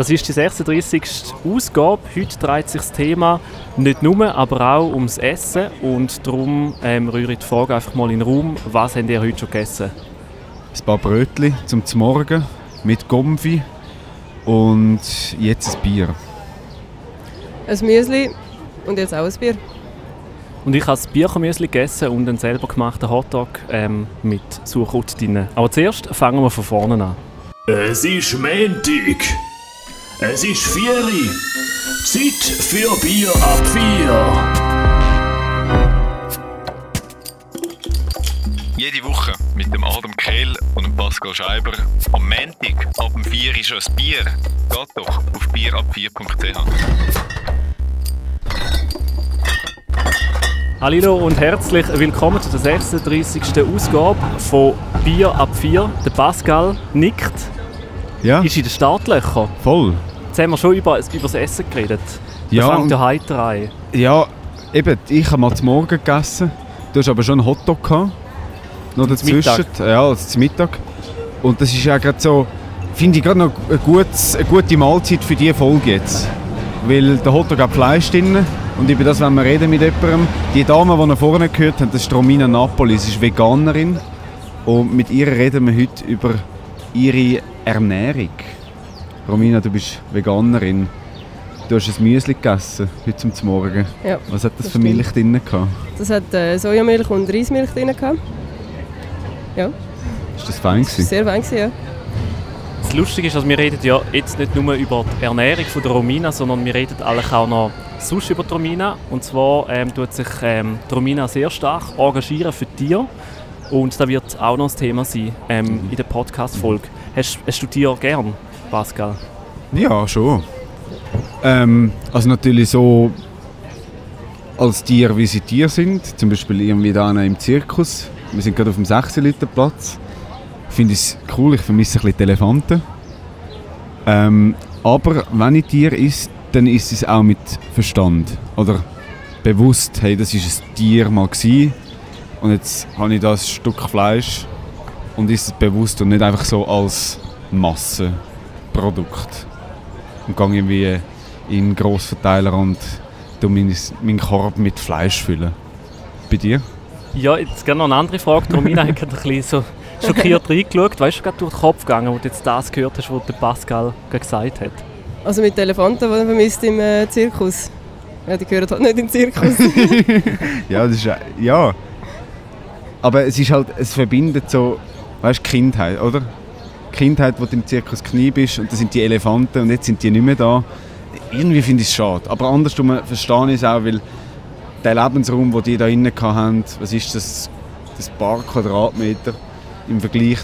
Das ist die 36. Ausgabe. Heute dreht sich das Thema nicht nur, aber auch ums Essen. Und darum ähm, rühre ich die Frage einfach mal in den Raum. Was habt ihr heute schon gegessen? Ein paar Brötchen zum Morgen mit Gomfi und jetzt ein Bier. Ein Müsli und jetzt auch ein Bier. Und ich habe das Bierchenmüsli gegessen und einen selber gemachten Hotdog ähm, mit Sauerkraut drin. Aber zuerst fangen wir von vorne an. Es ist Montag. Es ist Vieri. Zeit für Bier ab vier. Jede Woche mit dem Adam Kehl und dem Pascal Scheiber. Am Montag ab dem 4 ist ein Bier. Geht doch auf bierab4.ch. Hallo und herzlich willkommen zu der 36. Ausgabe von Bier ab 4. Der Pascal nickt, Ja, ist in den Startlöchern. voll. Jetzt haben wir schon über, über das Essen geredet. Ja, Da fängt und- ja heiter an. Ja, eben, ich habe mal zum Morgen gegessen. Du hast aber schon einen Hotdog gehabt. Noch dazwischen. Mittag. Ja, also zum Mittag. Und das ist ja gerade so, finde ich gerade noch eine, gutes, eine gute Mahlzeit für diese Folge jetzt. Weil der Hotdog hat Fleisch drin und über das wollen wir reden mit jemandem. Die Dame, die ihr vorne gehört habt, das ist Romina Napoli, sie ist Veganerin. Und mit ihr reden wir heute über ihre Ernährung. Romina, du bist Veganerin. Du hast ein Müsli gegessen heute zum Morgen. Ja, Was hat das, Das für stimmt. Milch drin gehabt? das hat äh, Sojamilch und Reismilch drin. gehabt. Ja, Ist das fein gewesen? sehr fein. gewesen, Ja. Das Lustige ist, dass wir reden ja jetzt nicht nur über die Ernährung von der Romina, sondern wir reden eigentlich auch noch sonst über die Romina. Und zwar ähm, tut sich ähm, die Romina sehr stark engagieren für Tiere. Und da wird auch noch das Thema sein ähm, in der Podcast-Folge. Hast, hast du Tiere gern, Pascal? Ja, schon. Ähm, also natürlich so als Tier, wie sie Tier sind. Zum Beispiel irgendwie da im Zirkus. Wir sind gerade auf dem 6-Liter-Platz. Ich finde es cool, ich vermisse ein bisschen die Elefanten. Ähm, aber wenn ich Tier ist, dann ist es auch mit Verstand. Oder bewusst, hey, das ist ein Tier mal gewesen, und jetzt habe ich das Stück Fleisch und ist es bewusst und nicht einfach so als Massenprodukt. Und gehe irgendwie in einen Grossverteiler und meinen, Korb mit Fleisch füllen. Bei dir? Ja, jetzt gerne noch eine andere Frage. Die Romina hat gerade ein bisschen so schockiert reingeschaut. Weißt du, gerade durch den Kopf gegangen, wo du jetzt das gehört hast, was der Pascal gerade gesagt hat? Also mit den Elefanten, die man vermisst im äh, Zirkus. Ja, die gehören halt nicht im Zirkus. Ja, das ist ja. Aber es ist halt, es verbindet so, weißt du, Kindheit, oder? Kindheit, wo du im Zirkus Knie bist und da sind die Elefanten und jetzt sind die nicht mehr da. Irgendwie finde ich es schade. Aber andersrum verstehe ich es auch, weil der Lebensraum, den die da innen hatten, was ist das, das paar Quadratmeter im Vergleich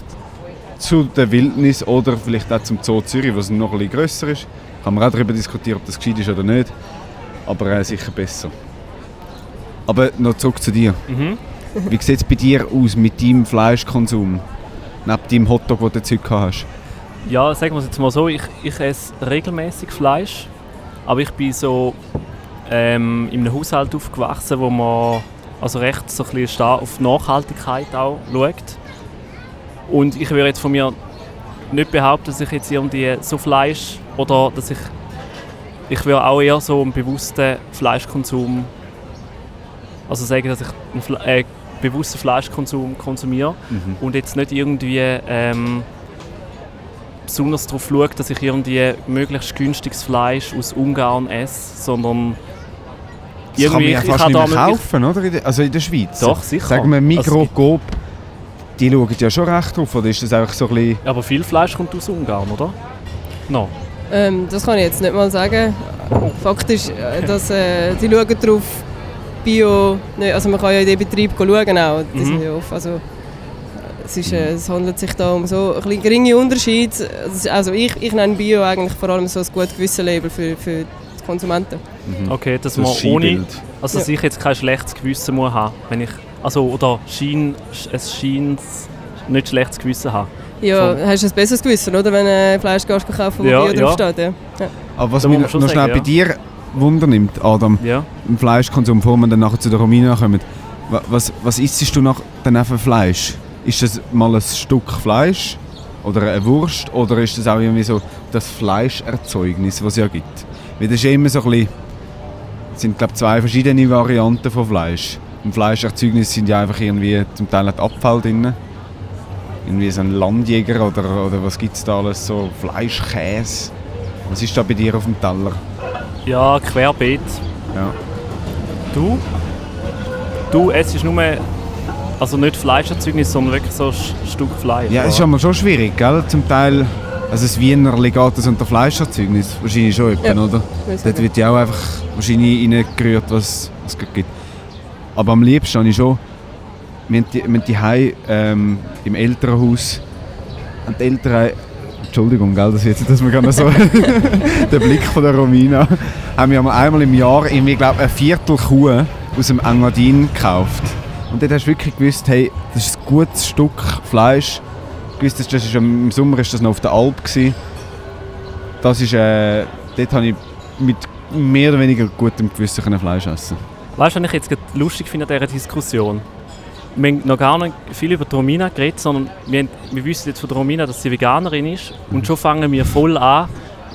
zu der Wildnis oder vielleicht auch zum Zoo Zürich, was noch ein bisschen grösser ist. Kann man auch darüber diskutieren, ob das gescheit ist oder nicht. Aber äh, sicher besser. Aber noch zurück zu dir. Mhm. Wie sieht es bei dir aus mit deinem Fleischkonsum? Neben deinem Hotdog, den du jetzt heute hast? Ja, sagen wir es jetzt mal so, ich, ich esse regelmäßig Fleisch, aber ich bin so ähm, in einem Haushalt aufgewachsen, wo man also recht so ein bisschen auf Nachhaltigkeit auch schaut. Und ich würde jetzt von mir nicht behaupten, dass ich jetzt irgendwie so Fleisch oder dass ich ich würde auch eher so einen bewussten Fleischkonsum also sagen, dass ich einen Fle äh, bewussten Fleischkonsum konsumiere und jetzt nicht irgendwie ähm, besonders darauf schaue, dass ich irgendwie möglichst günstiges Fleisch aus Ungarn esse, sondern Das kann man ja ich fast nicht mehr kaufen, oder? Also in der Schweiz. Doch, sicher. Sagen wir Migros, Also, die schauen ja schon recht drauf. Oder ist das einfach so ein bisschen... aber viel Fleisch kommt aus Ungarn, oder? No. ähm, das kann ich jetzt nicht mal sagen. Fakt ist, äh, dass äh, die schauen drauf Bio... Nicht, also man kann ja in den Betrieb schauen auch. Die Mhm. sind ja oft, also, es, ist, äh, es handelt sich da um so ein bisschen geringe Unterschiede. Also ich, ich nenne Bio eigentlich vor allem so ein gut gewissen Label für, für die Konsumenten. Okay, dass so man ohne, also dass Ja. ich jetzt kein schlechtes Gewissen muss haben, wenn ich, also oder schien, es scheint nicht schlechtes Gewissen haben. Ja, Voll. hast du ein besseres Gewissen, oder? Wenn du Fleisch kaufen, wo Ja, Bio ja. draufsteht. Ja. Ja. Aber was Da mich man noch schon noch schnell sagen, bei dir Wunder nimmt, Adam, Ja. im Fleischkonsum, bevor wir dann nachher zu der Romina kommen. Wa- Was, was isst du nach, dann für Fleisch? Ist das mal ein Stück Fleisch oder eine Wurst oder ist das auch irgendwie so das Fleischerzeugnis, was es ja gibt. Weil das ist ja immer so ein bisschen, es sind glaube zwei verschiedene Varianten von Fleisch. Im Fleischerzeugnis sind ja einfach irgendwie zum Teil hat Abfall drin. Irgendwie so ein Landjäger oder, oder was gibt es da alles, so Fleischkäse. Was ist da bei dir auf dem Teller? Ja, querbeet. Ja. Du? Du, es ist nur, also nicht Fleischerzeugnis, sondern wirklich so ein Stück Fleisch. Ja, es ist aber schon schwierig, gell? Zum Teil, also das Wiener Legat unter Fleischerzeugnis, wahrscheinlich schon etwa, Ja. oder? Dort wird ja auch einfach wahrscheinlich reingerührt, was es gibt. Aber am liebsten habe ich schon, wir haben die, wir haben die Hause, ähm, im Elternhaus, und die Eltern, Entschuldigung, gell, das wird dass wir gerade so der Blick von der Romina, haben wir einmal im Jahr irgendwie, glaube ein Viertel Kuh aus dem Engadin gekauft. Und dort hast du wirklich gewusst, hey, das ist ein gutes Stück Fleisch. Gewusst, das ist, im Sommer ist das noch auf der Alp gewesen. Das ist, äh, dort habe ich mit mehr oder weniger gutem Gewissen Fleisch essen. Weißt du, was ich jetzt lustig finde an dieser Diskussion? Wir haben noch gar nicht viel über die Romina geredet, sondern wir, haben, wir wissen jetzt von Romina, dass sie Veganerin ist. Und schon fangen wir voll an,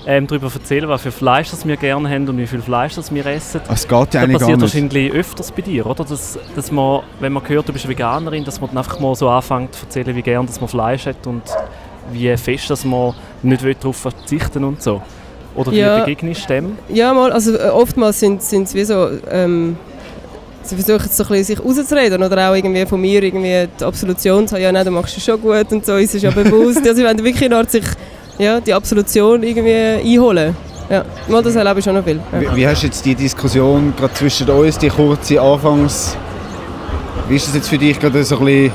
ähm, darüber zu erzählen, was für Fleisch das wir gerne haben und wie viel Fleisch das wir essen. Ah, Es geht ja Das eigentlich passiert nicht. wahrscheinlich öfters bei dir, oder? Dass, dass man, wenn man hört, du bist Veganerin, dass man dann einfach mal so anfängt zu erzählen, wie gern dass man Fleisch hat und wie fest dass man nicht will darauf verzichten und so. Oder wie Ja. begegnest du dem? Ja, mal, also äh, oftmals sind es wie so, ähm, sie versuchen so ein bisschen sich rauszureden oder auch irgendwie von mir irgendwie die Absolution zu haben, ja nein, du machst es schon gut und so, ist es ja bewusst. Also sie wollen wirklich noch sich ja, die Absolution irgendwie einholen. Ja, mal das erlebe ich schon noch viel. Ja. Wie, wie hast du jetzt die Diskussion gerade zwischen uns, die kurze Anfangs... Wie ist das jetzt für dich gerade so ein bisschen...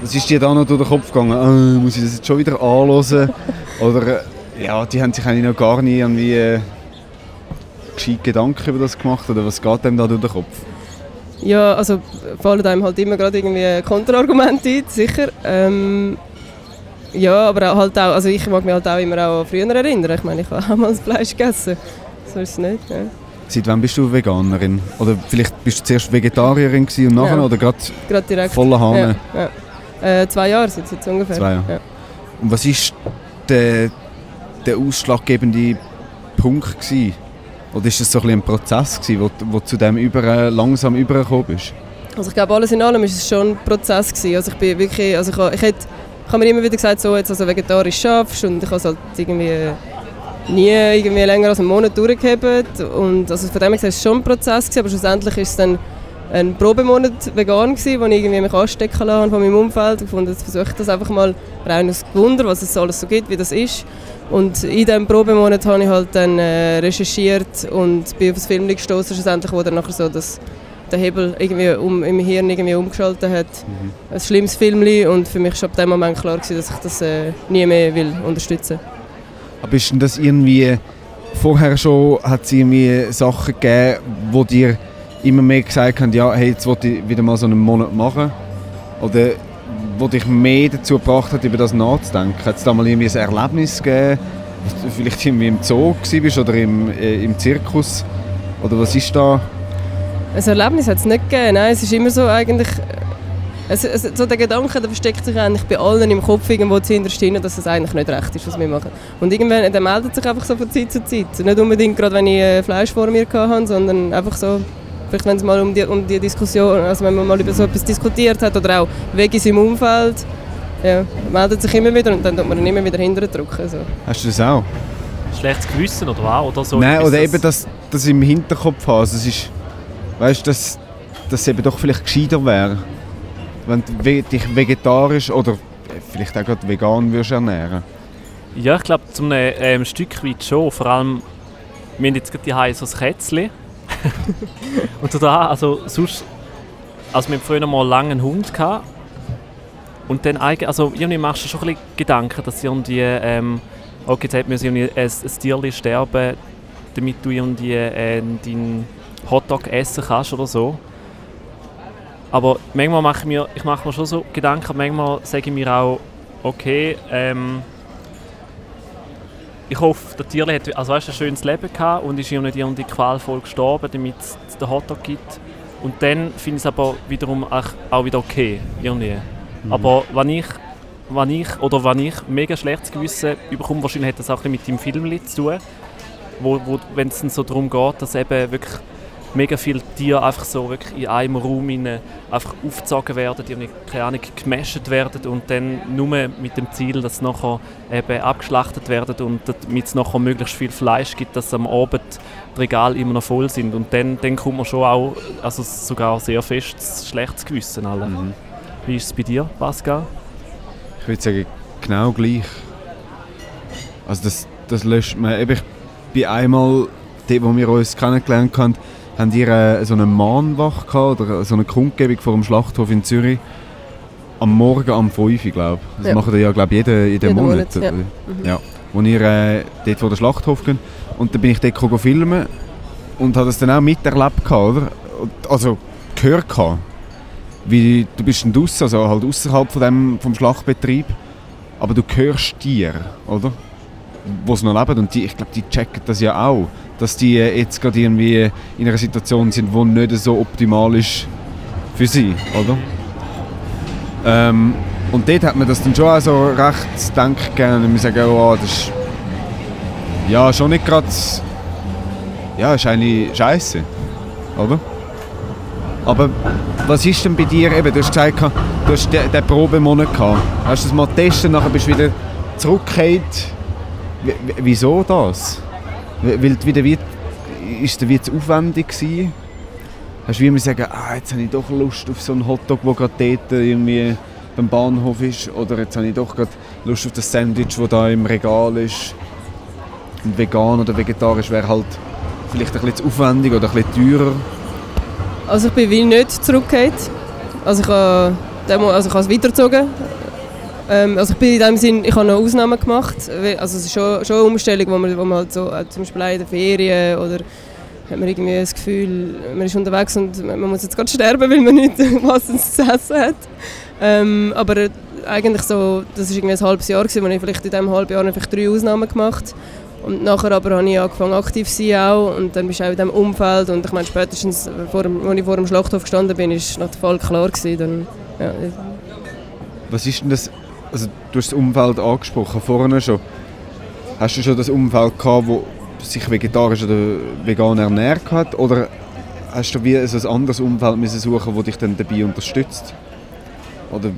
Was ist dir da noch durch den Kopf gegangen? Ah, muss ich das jetzt schon wieder anhören? Oder... äh, Ja, die haben sich eigentlich noch gar nie irgendwie... Äh, gescheit Gedanken über das gemacht oder was geht dem da durch den Kopf? Ja, also fallen einem halt immer gerade irgendwie Kontraargumente ein, sicher. Ähm, ja, aber halt auch, also ich mag mich halt auch immer auch an früher erinnern. Ich meine, ich habe auch mal Fleisch gegessen. So ist es nicht. Ja. Seit wann bist du Veganerin? Oder vielleicht bist du zuerst Vegetarierin und nachher Ja. oder gerade Gerade direkt. voller Hahn? Ja, ja. Äh, zwei Jahre sind es jetzt ungefähr. Zwei Jahre. Ja. Und was ist der, der ausschlaggebende Punkt gewesen? Oder ist das so ein, ein Prozess gewesen, wo, wo zu dem über, langsam übergekommen bist? Also ich glaube, alles in allem ist es schon ein Prozess gewesen. Also ich bin wirklich, also ich, ha- ich, hätte, ich habe mir immer wieder gesagt, so jetzt also vegetarisch schaffst und ich habe es halt irgendwie nie irgendwie länger als einen Monat durchgehabt und also von dem her ist es schon ein Prozess gewesen, aber schlussendlich ist es dann ein Probemonat vegan gewesen, wo ich irgendwie mich anstecken lassen von meinem Umfeld und gefunden, jetzt versuche ich das einfach mal rein aus Wunder, was es alles so gibt, wie das ist. Und in diesem Probemonat habe ich halt dann äh, recherchiert und bin auf das Film gestoßen, schlussendlich, wo dann nachher so das, der Hebel irgendwie um, im Hirn irgendwie umgeschaltet hat. Ein schlimmes Film und für mich war ab dem Moment klar, gewesen, dass ich das äh, nie mehr will unterstützen Aber ist denn das irgendwie... Vorher schon hat es irgendwie Sachen gegeben, wo dir immer mehr gesagt haben, ja, hey, jetzt will ich wieder mal so einen Monat machen? Oder wo dich mehr dazu gebracht hat, über das nachzudenken? Hat es da mal irgendwie ein Erlebnis gegeben, vielleicht irgendwie im Zoo warst oder im, äh, im Zirkus? Oder was ist da? Ein Erlebnis hat es nicht gegeben, nein, es ist immer so eigentlich... Es, es, so der Gedanke der versteckt sich eigentlich bei allen im Kopf irgendwo zuhinterst drin, dass es eigentlich nicht recht ist, was wir machen. Und irgendwann der meldet sich einfach so von Zeit zu Zeit. Nicht unbedingt gerade, wenn ich äh, Fleisch vor mir hatte, sondern einfach so, vielleicht wenn es mal um die, um die Diskussion, also wenn man mal über so etwas diskutiert hat oder auch Veggies im Umfeld, ja, meldet sich immer wieder und dann tut man ihn immer wieder hinterher drücken. So. Hast du das auch? Schlechtes Gewissen oder was? Oder so Nein, oder das- eben das, das im Hinterkopf haben. Also es ist, weißt du, dass, es eben doch vielleicht gescheiter wäre, wenn du dich vegetarisch oder vielleicht auch gerade vegan würdest ernähren. Ja, ich glaube, zum einem ähm, Stück weit schon. Vor allem, wir haben jetzt gerade die so ein Kätzchen. Und da, also sonst, also wir hatten früher mal einen langen Hund gehabt. Und dann eigentlich, also irgendwie machst du schon ein bisschen Gedanken, dass irgendwie, ähm, okay, jetzt müssen irgendwie ein, ein sterben, damit du irgendwie äh, deinen Hotdog essen kannst oder so. Aber manchmal mache ich mir, ich mache mir schon so Gedanken, manchmal sage ich mir auch, okay, ähm, ich hoffe, der Tierli hat also weißt, ein schönes Leben gehabt und ist ja nicht irgendwie qualvoll gestorben, damit es den Hotdog gibt. Und dann finde ich es aber wiederum auch, auch wieder okay. Irgendwie. Aber wenn ich, wann ich, oder wann ich mega schlechtes Gewissen bekomme, wahrscheinlich hat das auch ein bisschen mit dem Film zu tun, wo, wo, wenn es so darum geht, dass eben wirklich mega viele Tiere einfach so wirklich in einem Raum rein einfach aufgezogen werden, die keine Ahnung, gemasht werden und dann nur mit dem Ziel, dass sie nachher eben abgeschlachtet werden und damit es nachher möglichst viel Fleisch gibt, dass am Abend die Regale immer noch voll sind und dann, dann kommt man schon auch, also sogar sehr fest schlechtes Gewissen alle. Mhm. Wie ist es bei dir, Pascal? Ich würde sagen, genau gleich. Also das, das löscht man. Eben, ich bin einmal, dort, wo wir uns kennengelernt haben, haben die äh, so eine Mahnwache gehabt, oder so eine Kundgebung vor dem Schlachthof in Zürich. Am Morgen um 5 Uhr, glaube ich. Das Ja. machen die ja, glaube ich, jeden, jeden, Jeden Monat. Monat, ja. oder? ja. Wo ihr äh, dort vor den Schlachthof geht. Und dann bin ich dort gegangen filmen und habe das dann auch miterlebt, oder? Also gehört gehabt. Wie, du bist dann draussen, also halt außerhalb von dem, vom Schlachtbetrieb. Aber du hörst Tiere, oder? Wo sie noch leben. Und die, ich glaube, die checken das ja auch. Dass die jetzt gerade irgendwie in einer Situation sind, die nicht so optimal ist für sie, oder? Ähm, und dort hat man das dann schon auch so recht zu denken gegeben. Und sagen, oh, das ist ja schon nicht gerade. Ja, ist eigentlich scheiße, oder? Aber was ist denn bei dir eben? Du hast gesagt, du hast den, den Probemonat gehabt. Hast du das mal getestet, nachher bist du wieder zurückgekehrt. Wieso das? Weil du wieder wie, ist der wie zu aufwendig gewesen? Hast du wie immer sagen, ah, jetzt habe ich doch Lust auf so einen Hotdog, der gerade dort irgendwie beim Bahnhof ist. Oder jetzt habe ich doch gerade Lust auf das Sandwich, das da im Regal ist. Und vegan oder vegetarisch wäre halt vielleicht ein bisschen zu aufwendig oder ein bisschen teurer. Also ich bin wie nicht zurückgekehrt. Also ich habe, also ich habe es weitergezogen. Ähm, also ich bin in dem Sinn, ich habe noch Ausnahmen gemacht. Also es ist schon, schon eine Umstellung, wo man, wo man halt so, äh, zum Beispiel in den Ferien oder hat man irgendwie das Gefühl, man ist unterwegs und man muss jetzt gerade sterben, weil man nicht was zu essen hat. Ähm, aber eigentlich so, das war irgendwie ein halbes Jahr, gewesen, wo ich vielleicht in diesem halben Jahr einfach drei Ausnahmen gemacht und nachher aber habe ich angefangen aktiv zu sein auch und dann bist du auch in diesem Umfeld und ich meine spätestens, vor als ich vor dem Schlachthof gestanden bin, ist nach der Fall klar gewesen. Dann, ja, Was ist denn das? Also du hast das Umfeld angesprochen, vorhin schon. Hast du schon das Umfeld gehabt, wo sich vegetarisch oder vegan ernährt hat? Oder hast du wie so ein anderes Umfeld müssen suchen, das dich dann dabei unterstützt? Oder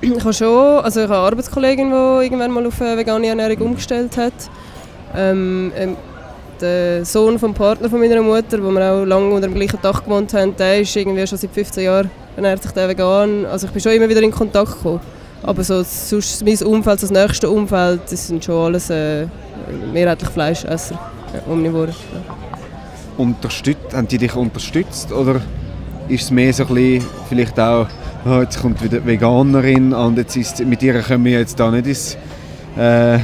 ich habe schon, also ich habe eine Arbeitskollegin, die irgendwann mal auf eine vegane Ernährung umgestellt hat. Ähm, ähm, der Sohn vom Partner von meiner Mutter, wo wir auch lange unter dem gleichen Dach gewohnt haben, der ist irgendwie schon seit 15 Jahren ernährt sich der vegan. Also ich bin schon immer wieder in Kontakt gekommen. Aber so sonst mein Umfeld, das nächste Umfeld, das sind schon alles äh, mehrheitlich Fleischesser, ja, omnivore. Ja. unterstützt, haben die dich unterstützt? Oder ist es mehr so ein bisschen, vielleicht auch, oh, jetzt kommt wieder die Veganerin und jetzt ist, mit ihr können wir jetzt da nicht ins, äh,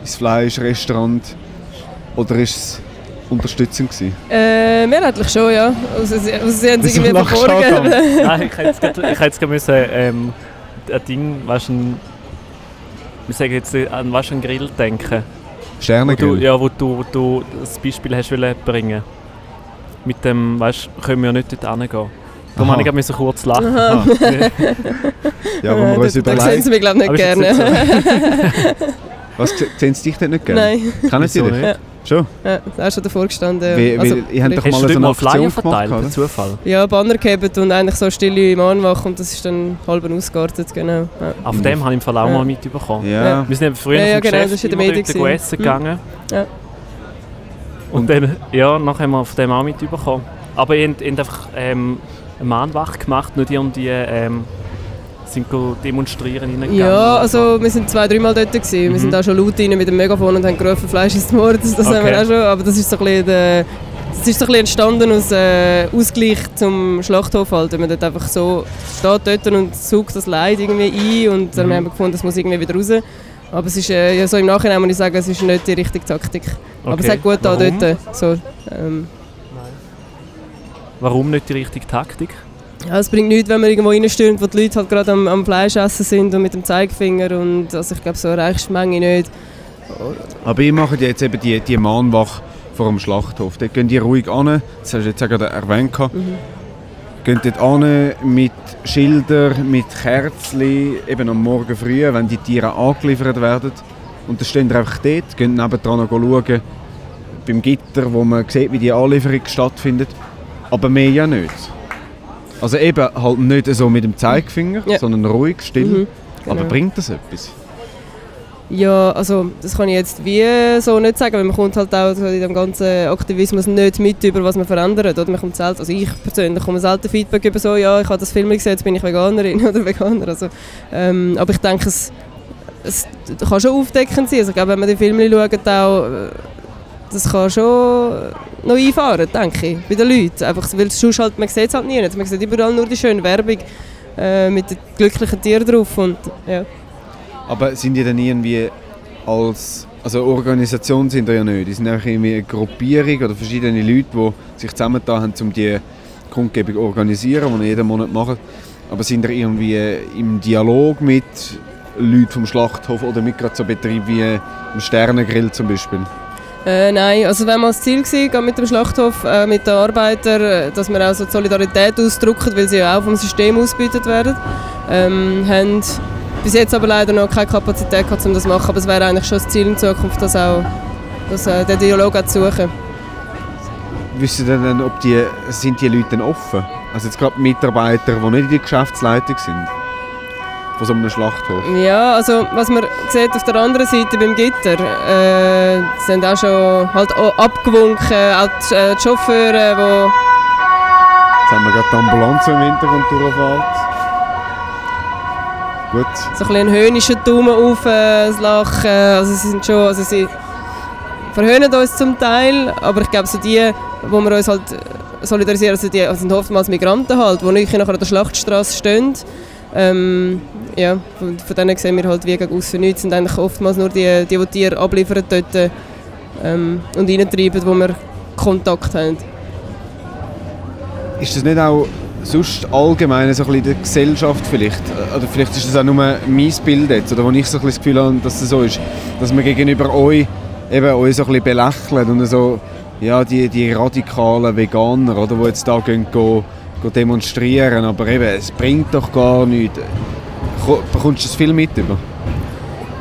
ins Fleischrestaurant? Oder ist es unterstützend gewesen? Äh, mehrheitlich schon, ja. Also sie, also sie haben Wieso irgendwie an? Nein, ich hätte jetzt ich hätte jetzt müssen, ähm, ein Ding, weißt du, ein- wir sagen jetzt an was einen Grill denken. Wo du, Sternengrill? ja, wo du, wo du das Beispiel hast wollen bringen. Mit dem, weißt du, können wir nicht dort hingehen. Aha. musste ich gerade kurz lachen. Aha. Ja, wo wir uns da, da sehen überlegen. sie mich glaube ich Aber nicht gerne. Was, sehen sie dich dort nicht gerne? Nein, Kennen sie Wieso dich? nicht? Schon? ja, da ist schon davor gestanden. Wie, Also, ihr habt doch mal so eine mal Flyer verteilt, per? Zufall? ja, Banner gehabt und eigentlich so stille Mahnwache und das ist dann halb ausgeartet, genau. Ja. Auf dem habe ich im Fall auch Ja. mal mitbekommen. Ja. Wir sind früher Ja, ja, vom genau, Geschäft das ist in der immer dort essen Hm. gegangen. Ja. Und dann, ja, nachher haben wir auf dem auch mitbekommen. Aber ihr habt, einfach ähm, eine Mahnwache gemacht, nicht irgendwie ähm, sind demonstrieren reingegangen. Ja, also wir sind zwei, dreimal dort gewesen. Mhm. Wir sind auch schon laut rein mit dem Megafon und haben gerufen, Fleisch ist Mord. Das haben Okay. wir auch schon, aber das ist so ein bisschen, der, das ist so ein bisschen entstanden aus äh, Ausgleich zum Schlachthof halt. Man dort einfach so steht dort und sucht das Leid irgendwie ein und dann Mhm. haben wir gefunden, das muss irgendwie wieder raus. Aber es ist, äh, ja, so im Nachhinein muss ich sagen, es ist nicht die richtige Taktik. Aber es Okay. hat gut da dort. So, ähm, Warum nicht die richtige Taktik? Ja, es bringt nichts, wenn man irgendwo reinstürmt, wo die Leute halt gerade am, am Fleisch essen sind und mit dem Zeigefinger und also ich glaube, so erreichst du die Menge nicht. Aber ihr macht jetzt eben die, die Mahnwache vor dem Schlachthof. Dort gehen die ruhig an. Das hast du jetzt gerade erwähnt. Mhm. gehen dort an mit Schildern, mit Kerzen, eben am Morgen früh, wenn die Tiere angeliefert werden. Und dann stehen die einfach dort, gehen nebendran schauen, beim Gitter, wo man sieht, wie die Anlieferung stattfindet. Aber mehr ja nicht. Also eben halt nicht so mit dem Zeigefinger, Ja. sondern ruhig, still. Mhm, Aber genau. bringt das etwas? Ja, also das kann ich jetzt wie so nicht sagen, weil man kommt halt auch in dem ganzen Aktivismus nicht mit über, was man verändert. Oder man kommt selten, also ich persönlich komme selten Feedback über so, ja, ich habe das Film gesehen, jetzt bin ich Veganerin oder Veganer. Also, ähm, aber ich denke, es, es kann schon aufdeckend sein. Also ich glaube, wenn man die Filme schaut, auch, äh, das kann schon noch einfahren, denke ich, bei den Leuten. Einfach, weil sonst halt, man sieht es halt nie. Man sieht überall nur die schöne Werbung äh, mit den glücklichen Tieren drauf. Und, ja. Aber sind die dann irgendwie als... Also Organisation sind die ja nicht. Die sind einfach irgendwie eine Gruppierung oder verschiedene Leute, die sich zusammengetan haben, um die Kundgebung zu organisieren, die jeden Monat machen. Aber sind die irgendwie im Dialog mit Leuten vom Schlachthof oder mit gerade so Betrieben wie im Sternengrill zum Beispiel? Äh, nein, also wenn mal das Ziel war, mit dem Schlachthof, äh, mit den Arbeitern, äh, dass wir auch so die Solidarität ausdrücken, weil sie ja auch vom System ausgebeutet werden, ähm, haben bis jetzt aber leider noch keine Kapazität gehabt, um das zu machen, aber es wäre eigentlich schon das Ziel in Zukunft, das auch, das, äh, den Dialog auch zu suchen. Wissen Sie denn, ob die, sind die Leute offen? Also jetzt gerade Mitarbeiter, die nicht in der Geschäftsleitung sind? Von so einem Schlachthof? Ja, also was man sieht auf der anderen Seite beim Gitter, äh, sind auch schon halt auch abgewunken, auch die, äh, die Chauffeure, die Jetzt haben wir gerade die Ambulanz im Hintergrund durchfährt. Gut. so ein bisschen höhnischen Daumen auf, äh, das Lachen. Also sie sind schon, also sie verhöhnen uns zum Teil, aber ich glaube so die, wo wir uns halt solidarisieren, also die also sind oftmals Migranten halt, die nicht nachher an der Schlachtstraße stehen. Ähm, ja, von, von denen sehen wir halt wie gegen aussen nichts, sind eigentlich oftmals nur die, die, die Tiere abliefern dort ähm, und reintreiben, wo wir Kontakt haben. Ist das nicht auch sonst allgemein so ein bisschen der Gesellschaft vielleicht? Oder vielleicht ist das auch nur mein Bild jetzt, oder wo ich so ein bisschen das Gefühl habe, dass das so ist, dass man gegenüber euch eben euch so ein bisschen belächelt und so, ja, die, die radikalen Veganer, oder, die jetzt da gehen, go demonstrieren, aber eben, es bringt doch gar nichts. Ko- Bekommst du das viel mit über?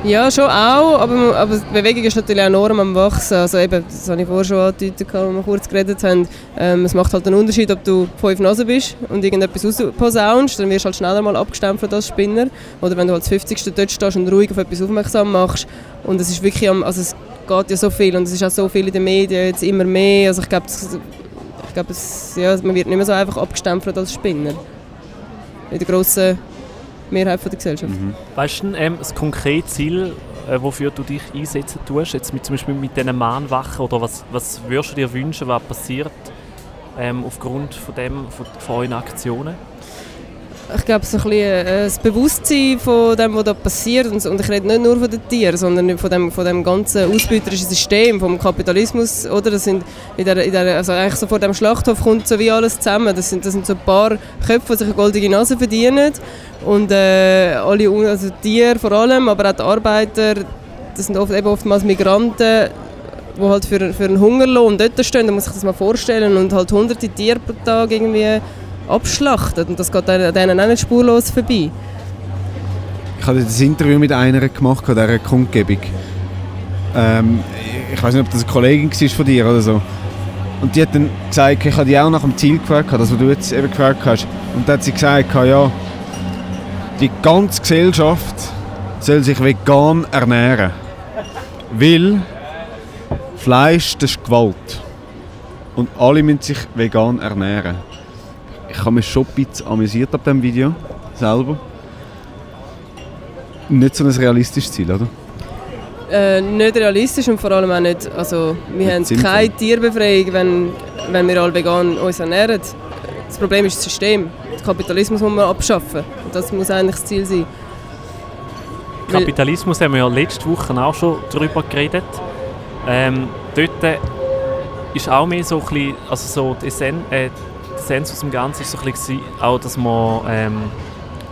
Ja, schon auch, aber, aber die Bewegung ist natürlich enorm am Wachsen. Also eben, das habe ich vorher schon angedeutet, als wir kurz geredet haben. Ähm, es macht halt einen Unterschied, ob du fünf Nasen bist und irgendetwas rausposaunst, dann wirst du halt schneller mal abgestempelt als Spinner. Oder wenn du als 50. dort stehst und ruhig auf etwas aufmerksam machst. Und es ist wirklich, am, also es geht ja so viel und es ist auch so viel in den Medien, jetzt immer mehr. Also ich glaube, glaube es, ja, man wird nicht mehr so einfach abgestempelt als Spinner. In der grossen Mehrheit von der Gesellschaft. Weißt du ähm, das konkrete Ziel, äh, wofür du dich einsetzen tust, jetzt mit, zum Beispiel mit diesen Mahnwachen, oder was, was würdest du dir wünschen, was passiert ähm, aufgrund von, dem, von, von euren Aktionen? Ich glaube, so ein bisschen äh, das Bewusstsein von dem, was da passiert, und, ich rede nicht nur von den Tieren, sondern von dem, von dem ganzen ausbeuterischen System, vom Kapitalismus, oder? Das sind in der, in der, also eigentlich so vor dem Schlachthof kommt so wie alles zusammen. Das sind, das sind so ein paar Köpfe, die sich eine goldige Nase verdienen und äh, alle, also Tiere vor allem, aber auch die Arbeiter, das sind oft, eben oftmals Migranten, die halt für, für einen Hungerlohn dort stehen, da muss ich das mal vorstellen, und halt hunderte Tiere pro Tag irgendwie abschlachtet und das geht denen auch nicht spurlos vorbei. Ich hatte das Interview mit einer gemacht an dieser Kundgebung. Ähm, ich weiß nicht, ob das eine Kollegin war von dir oder so. Und die hat dann gesagt, ich habe die auch nach dem Ziel gefragt, das, was du jetzt eben gefragt hast. Und dann hat sie gesagt, ja, die ganze Gesellschaft soll sich vegan ernähren. Weil Fleisch, das ist Gewalt. Und alle müssen sich vegan ernähren. Ich habe mich schon ein bisschen amüsiert ab diesem Video, selber. Nicht so ein realistisches Ziel, oder? Äh, nicht realistisch und vor allem auch nicht, also wir Nicht haben sinnvoll. keine Tierbefreiung, wenn, wenn wir alle vegan uns ernähren. Das Problem ist das System. Den Kapitalismus muss man abschaffen. Und das muss eigentlich das Ziel sein. Kapitalismus haben wir ja letzte Woche auch schon darüber geredet. Ähm, dort ist auch mehr so ein bisschen, also so die, Essen, äh, Essenz aus dem Ganzen ist so ein bisschen auch, dass man ähm,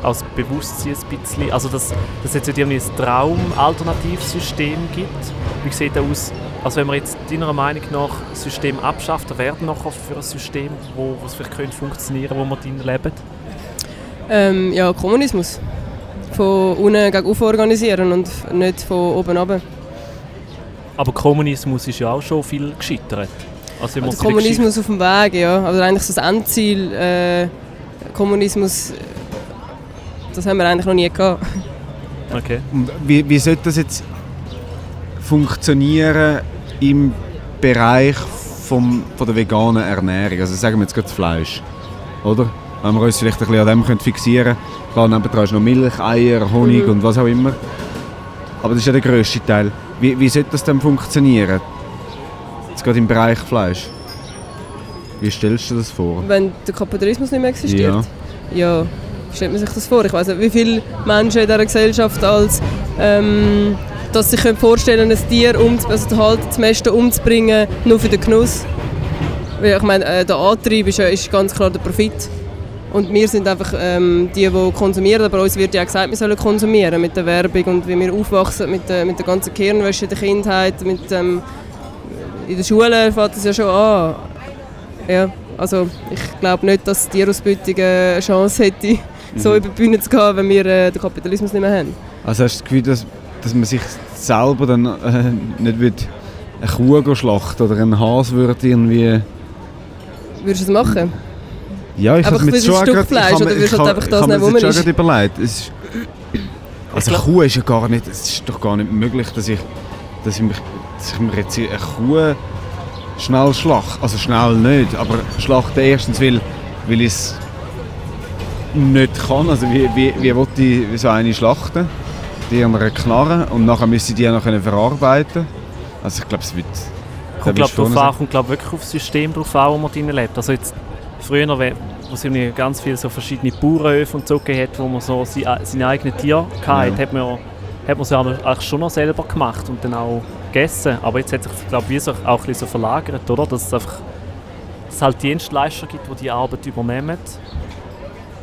als Bewusstsein ein bisschen, also dass dass es jetzt nicht irgendwie ein Traum-Alternativsystem gibt. Wie sieht das aus? Also wenn wir jetzt deiner Meinung nach das System abschafft, dann werden nachher für ein System, wo wo es vielleicht könnte funktionieren, wo wir drin leben? Ähm, ja, Kommunismus. Von unten gegen oben organisieren und nicht von oben runter. Aber Kommunismus ist ja auch schon viel gescheitert. Also Also Kommunismus auf dem Weg, ja. Aber eigentlich so das Endziel, äh, Kommunismus, das haben wir eigentlich noch nie gehabt. Okay. Und wie, wie sollte das jetzt funktionieren im Bereich vom, von der veganen Ernährung? Also sagen wir jetzt gerade Fleisch, oder? Wenn wir uns vielleicht ein bisschen an dem können fixieren können. Klar, nebenan ist noch Milch, Eier, Honig Mhm. und was auch immer. Aber das ist ja der grösste Teil. Wie, wie sollte das dann funktionieren? Gerade im Bereich Fleisch. Wie stellst du dir das vor? Wenn der Kapitalismus nicht mehr existiert. Ja. stellt man sich das vor? Ich weiß nicht, wie viele Menschen in dieser Gesellschaft als ähm, dass sie sich vorstellen können, ein Tier um, also halt das meiste umzubringen, nur für den Genuss. Weil ich meine, äh, der Antrieb ist, ja- ist ganz klar der Profit. Und wir sind einfach ähm, die, die konsumieren. Aber uns wird ja auch gesagt, wir sollen konsumieren mit der Werbung und wie wir aufwachsen mit der, mit der ganzen Kirnwäsche in der Kindheit. Mit, ähm, in der Schule fängt das ja schon an. Ja, also ich glaube nicht, dass die äh, eine Chance hätte, so über die Bühne zu gehen, wenn wir äh, den Kapitalismus nicht mehr haben. Also hast du das Gefühl, dass, dass man sich selber dann äh, nicht wird eine Kuh schlachten oder einen Hase würde irgendwie... Würdest du es machen? Ja, ich habe mir schon Fleisch, ich habe oder würdest ich du ich das habe mir man schon grad überlegt. Es ist, also Kuh ist ja gar nicht... Es ist doch gar nicht möglich, dass ich, dass ich, mich, ich mir jetzt eine Kuh schnell schlachte. Also schnell nicht, aber schlachte erstens, weil, weil ich es nicht kann. Also wie, wie, wie will ich so eine schlachten? Die an einer Knarre und nachher müssen die noch verarbeiten Also ich glaube, es wird... Kommt, glaub, drauf an, kommt glaub, wirklich auf das System drauf an, wo man drin lebt. Also jetzt, früher, wo es ganz viele so verschiedene Bauernhöfe und so gegeben hat, wo man so seine eigenen Tiere hatte, Ja. hat man hat man es ja eigentlich schon noch selber gemacht und dann auch gegessen. Aber jetzt hat sich, glaube ich, so, auch ein bisschen so verlagert, oder? Dass es einfach dass es halt Dienstleister gibt, die die Arbeit übernehmen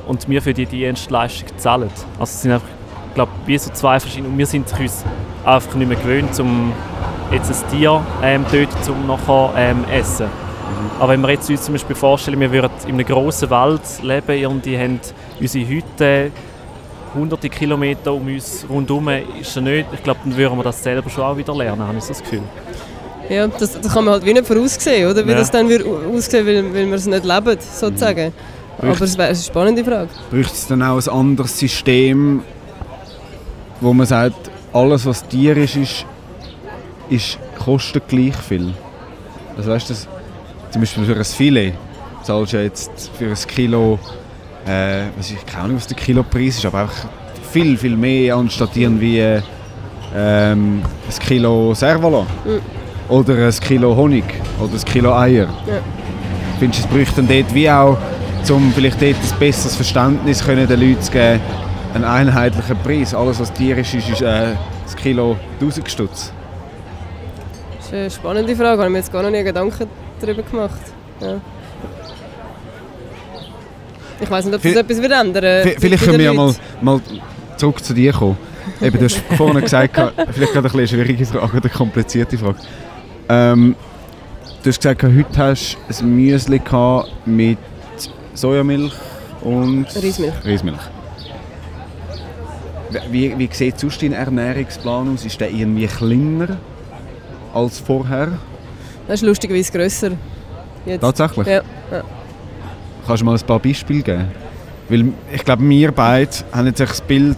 und wir für die Dienstleistung zahlen. Also es sind einfach, glaube wie so zwei verschiedene... Und wir sind uns einfach nicht mehr gewöhnt, um jetzt ein Tier ähm, töten, um nachher ähm, essen. Aber wenn wir jetzt uns zum Beispiel vorstellen, wir würden in einem grossen Wald leben und die haben unsere Hütte hunderte Kilometer um uns rundherum, ist ja nicht, ich glaube, dann würden wir das selber schon auch wieder lernen, habe ich so das Gefühl. Ja, das, das kann man halt wie nicht voraussehen, oder? Wie Ja. das dann wird aussehen, weil, weil wir es nicht leben, sozusagen. Aber es wäre eine spannende Frage. Bräuchte es dann auch ein anderes System, wo man sagt, alles was tierisch ist, ist kostet gleich viel? Also weißt du, zum Beispiel für ein Filet zahlst du ja jetzt für ein Kilo, äh, weiß ich keine Ahnung, was der Kilopreis ist, aber einfach viel, viel mehr anstatt irgendwie äh, ein Kilo Servola Mhm. oder ein Kilo Honig oder ein Kilo Eier. Ja. Findest du, es bräuchte dann dort wie auch, um vielleicht dort ein besseres Verständnis können den Leuten zu geben, einen einheitlichen Preis. Alles, was tierisch ist, ist äh, ein Kilo 1000 Stutz. Das ist eine spannende Frage, habe ich mir jetzt gar noch nie Gedanken darüber gemacht. Ja. Ich weiß nicht, ob das etwas wird ändern vielleicht können wir ja mal, mal zurück zu dir kommen. Eben, du hast vorhin gesagt, vielleicht gerade eine schwierige Frage oder eine komplizierte Frage. Ähm, du hast gesagt, heute hast du ein Müsli mit Sojamilch und Reismilch. Reismilch. Wie, wie sieht sonst dein Ernährungsplan aus? Ist der irgendwie kleiner als vorher? Das ist lustigerweise grösser. Jetzt. Tatsächlich? Ja. Kannst du mal ein paar Beispiele geben? Weil ich glaube, wir beide haben jetzt das Bild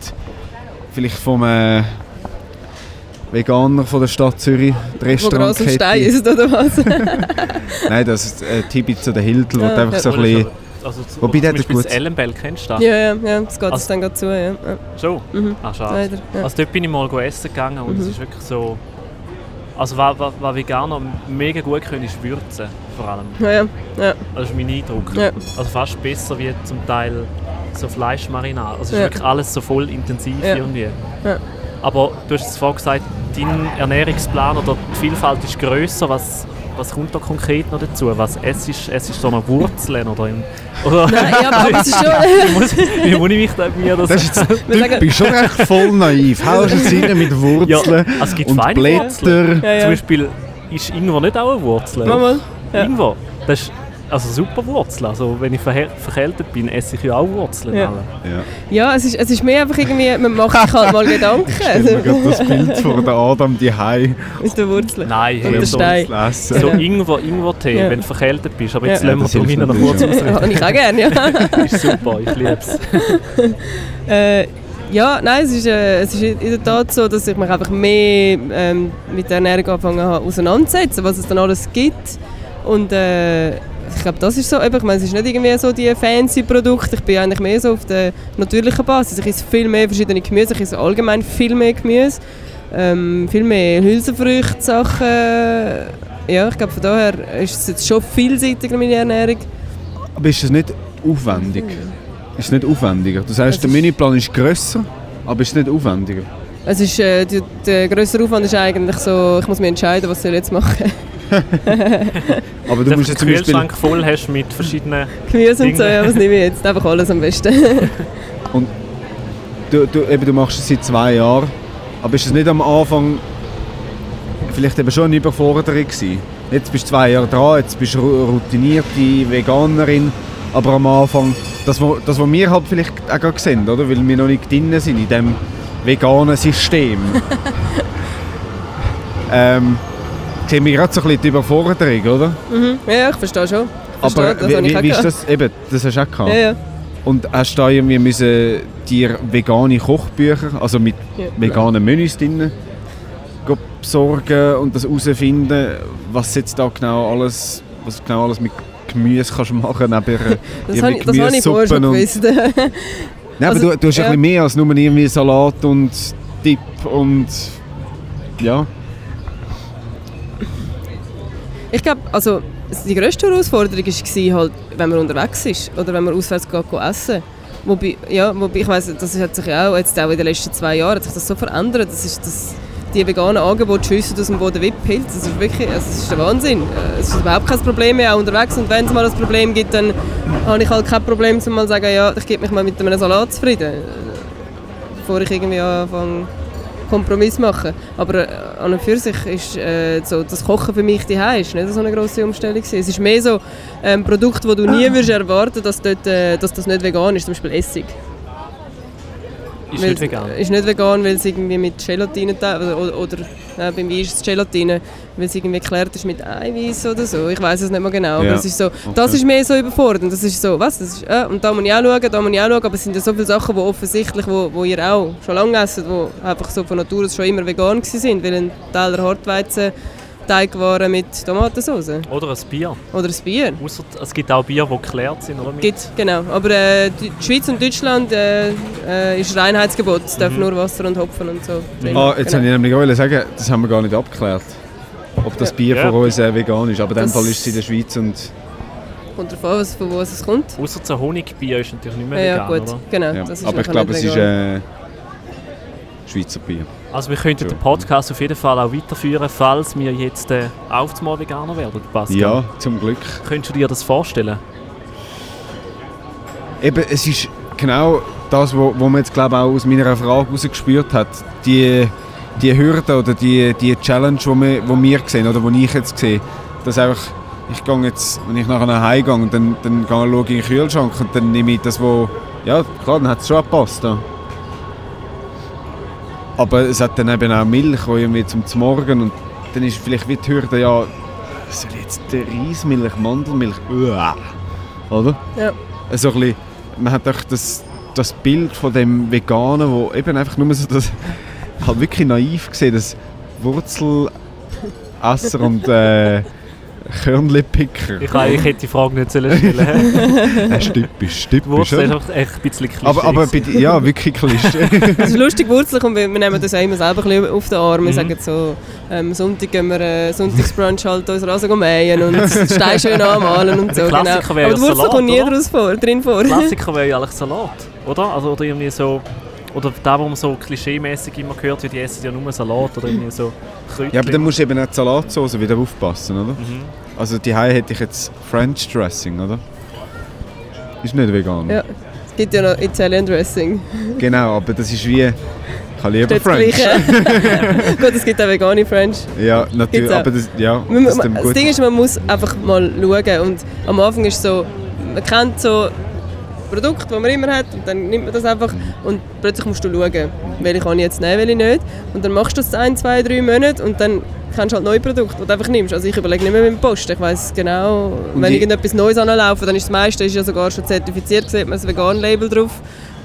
vielleicht vom äh, Veganer von der Stadt Zürich, die Wo Gras und Stein ist, oder was? Nein, das ist äh, Tibitz oder Hildl, wo Ja, du einfach so ein bisschen... schon- Also, zu- Wobei, der zum hat Beispiel ein das Ellenbell, kennst du das? ja, ja, ja, das geht Also- jetzt dann gerade zu. Ja. Ja. Schon? Mhm. Ah, schade. Leider. Ja. Also dort bin ich mal go essen gegangen und es Mhm. ist wirklich so... Also was, was, was Veganer mega gut können, ist würzen, vor allem. Ja, ja, ja. Das ist mein Eindruck. Ja. Also fast besser wie zum Teil so Fleischmarinade. Also es ist Ja. wirklich alles so voll intensiv Ja. irgendwie. Ja. Aber du hast es vorhin gesagt, dein Ernährungsplan oder die Vielfalt ist grösser. Was, was kommt da konkret noch dazu? Was es ist, es ist so noch Wurzeln oder, im, oder Nein, ja, aber es ist schon... wie, muss, wie muss ich mich da mir das, Das ist jetzt, bist schon recht voll naiv. Haust es rein mit ja, Wurzeln also es gibt und. Blätter. Ja, ja. Zum Beispiel ist Ingwer nicht auch eine Wurzel? Mal, mal. Ja. Ingwer, das ist also super Wurzel. Also wenn ich verkältet bin, esse ich ja auch Wurzeln. Ja. alle. Ja. Ja, es ist, es ist mehr einfach irgendwie, man macht sich halt mal Gedanken. Stell mir gerade das Bild vor der Adam die Hai Mit den Wurzeln. Nein, hey, der so, Stein. essen. so. Ingwer, Ingwer-Tee, Ja. wenn du verkältet bist. Aber jetzt Ja, lassen wir das von meiner ausreden. Ja, und ich auch gerne, ja. ist super, ich liebe es. Äh, ja, nein, es ist, äh, es ist in der Tat so, dass ich mich einfach mehr ähm, mit der Ernährung angefangen habe auseinanderzusetzen, was es dann alles gibt. Und äh, ich glaube, das ist so, ich meine, es ist nicht irgendwie so die fancy Produkte, ich bin eigentlich mehr so auf der natürlichen Basis. Ich esse viel mehr verschiedene Gemüse, ich esse allgemein viel mehr Gemüse, ähm, viel mehr Hülsenfrüchte, Sachen. Ja, ich glaube, von daher ist es jetzt schon vielseitiger, meine Ernährung. Aber ist das nicht aufwendig? Ist es nicht aufwendiger? Du sagst, Es der Menüplan ist grösser, aber ist es nicht aufwendiger? Es ist, äh, die, der grössere Aufwand ist eigentlich so, ich muss mich entscheiden, was soll ich jetzt machen. Aber du Wenn musst du ja zum Beispiel... Kühlschrank voll hast mit verschiedenen... Gemüse und so, ja, was nehme ich jetzt? Einfach alles am besten. Du, du, eben, du machst es seit zwei Jahren, aber ist es nicht am Anfang vielleicht eben schon eine Überforderung gewesen? Jetzt bist du zwei Jahre dran, jetzt bist du routinierte Veganerin, aber am Anfang, das, was das, was wir halt vielleicht auch gerade sehen, oder? weil wir noch nicht drin sind in diesem veganen System, ähm, sehen wir gerade so ein bisschen die Überforderung, oder? mhm. Ja, ich verstehe schon. Verstehe, aber das wie, ich wie, wie ist das? Eben, das hast du auch gehabt. Ja, ja. Und hast du da irgendwie müssen dir vegane Kochbücher, also mit Ja. veganen Menüs drin, besorgen und das herausfinden, was jetzt da genau alles, was genau alles mit Gemüse kannst machen neben ihrer- Das habe ich, das habe ich vorher schon gewusst. Nein, Also, aber du, du hast ja. ein bisschen mehr als nur irgendwie Salat und Dip und ja. Ich glaube, also die grösste Herausforderung war halt, wenn man unterwegs ist oder wenn man auswärts geht, geht essen. Wobei, ja, wobei ich weiss, das hat sich auch, jetzt auch in den letzten zwei Jahren hat sich das so verändert. Das ist das, die veganen Angebote schiessen aus dem Boden Wipphilz. Das ist wirklich, also das ist der Wahnsinn. Äh, Es ist überhaupt kein Problem mehr, auch unterwegs. Und wenn es mal ein Problem gibt, dann habe ich halt kein Problem, zu sagen, ja, ich gebe mich mal mit einem Salat zufrieden. Äh, Bevor ich irgendwie anfange, Kompromiss machen. Aber äh, an und für sich ist äh, so, das Kochen für mich die ist nicht so eine grosse Umstellung gewesen. Es ist mehr so ein Produkt, das du nie würdest erwarten, dass, dort, äh, dass das nicht vegan ist, zum Beispiel Essig. Ist Weil- nicht vegan. Ist nicht vegan, weil es irgendwie mit Gelatine oder, oder, oder äh, bei mir ist es Gelatine, weil es irgendwie geklärt ist mit Eiweiß oder so. Ich weiß es nicht mehr genau, Ja, aber es ist so, das ist mehr so überfordernd. Das ist so, was? Das ist, äh, und da muss ich auch schauen, da muss ich auch schauen, aber es sind ja so viele Sachen, die offensichtlich, wo, wo ihr auch schon lange essen, die einfach so von Natur aus schon immer vegan sind, weil ein Teil der Hartweizen Teigwaren mit Tomatensauce Oder ein Bier. oder ein Bier. Ausser, es gibt auch Bier, die geklärt sind. Oder? Mit- Gibt, genau. Aber äh, die Schweiz und Deutschland äh, äh, ist Reinheitsgebot. Es darf nur Wasser und Hopfen und so drin. Ah, jetzt Genau. wollte ich nämlich auch sagen, das haben wir gar nicht abgeklärt. Ob das Ja. Bier Ja. von uns äh, vegan ist. Aber in dem Fall ist es in der Schweiz und Kommt darauf an, was- von wo es kommt. Ausser das Honigbier ist natürlich nicht mehr Ja, vegan, ja, gut. oder? Genau. ja. Das ist Aber ich glaube, es ist äh, Schweizer Bier. Also wir könnten den Podcast auf jeden Fall auch weiterführen, falls wir jetzt äh, auf einmal Veganer werden, Pascal. Ja, zum Glück. Könntest du dir das vorstellen? Eben, es ist genau das, wo, wo man jetzt glaube auch aus meiner Frage herausgespürt hat. Die, die Hürde oder die, die Challenge, die wir, wo wir sehen oder die ich jetzt sehe. Dass einfach, ich gehe jetzt, wenn ich nachher nach Hause gehe, dann, dann gehe, schaue ich in den Kühlschrank und dann nehme ich das, wo... Ja, klar, dann hat es schon eine Pasta. Aber es hat dann eben auch Milch, die irgendwie zum Morgen und dann ist vielleicht wie die Hürde, ja, soll jetzt Reismilch, Mandelmilch, uah, oder? Ja. so ein bisschen, man hat auch das, das Bild von dem Veganen, wo eben einfach nur so das, halt wirklich naiv gesehen, das Wurzelesser und äh, Körnlepicker. Ich, ich hätte die Frage nicht sollen stellen Äh, typisch, typisch. Wurzel ist einfach echt ein bisschen Klischee. Aber, aber bei, ja, wirklich Klischee. Es ist lustig wurzelig und wir, wir nehmen das auch immer selber ein bisschen auf den Arm. Wir Mhm. sagen so, ähm, Sonntag gehen wir äh, Sonntagsbrunch halt uns Rasen mähen und Stein schön anmalen und so. Der Genau. Klassiker wäre Aber die ja Wurzel Salat, kommt nie oder? draus vor, drin vor. Klassiker wäre ja eigentlich Salat, oder? Also, oder irgendwie so... Oder da, wo man so klischeemäßig immer hört, wie die essen ja nur Salat oder irgendwie so Kräutchen. ja, aber dann musst du eben auch die Salatsauce wieder aufpassen, oder? Mhm. Also die hätte ich jetzt French Dressing, oder? Ist nicht vegan. Ja. Es gibt ja noch Italian Dressing. Genau, aber das ist wie... Ich habe lieber French. Gut, es gibt auch vegane French. Ja, natürlich, aber das, ja, Man, das das. Ding ist, man muss einfach mal schauen. Und am Anfang ist so, man kennt so Produkt, das man immer hat, und dann nimmt man das einfach und plötzlich musst du schauen, welche kann ich jetzt nehmen, welche nicht. Und dann machst du das ein, zwei, drei Monate und dann kennst du halt neue Produkte, die du einfach nimmst. Also ich überlege nicht mehr mit dem Post. Ich weiss genau, Und wenn irgendetwas Neues anlaufen, dann ist das meiste ist ja sogar schon zertifiziert, sieht man das Vegan-Label drauf.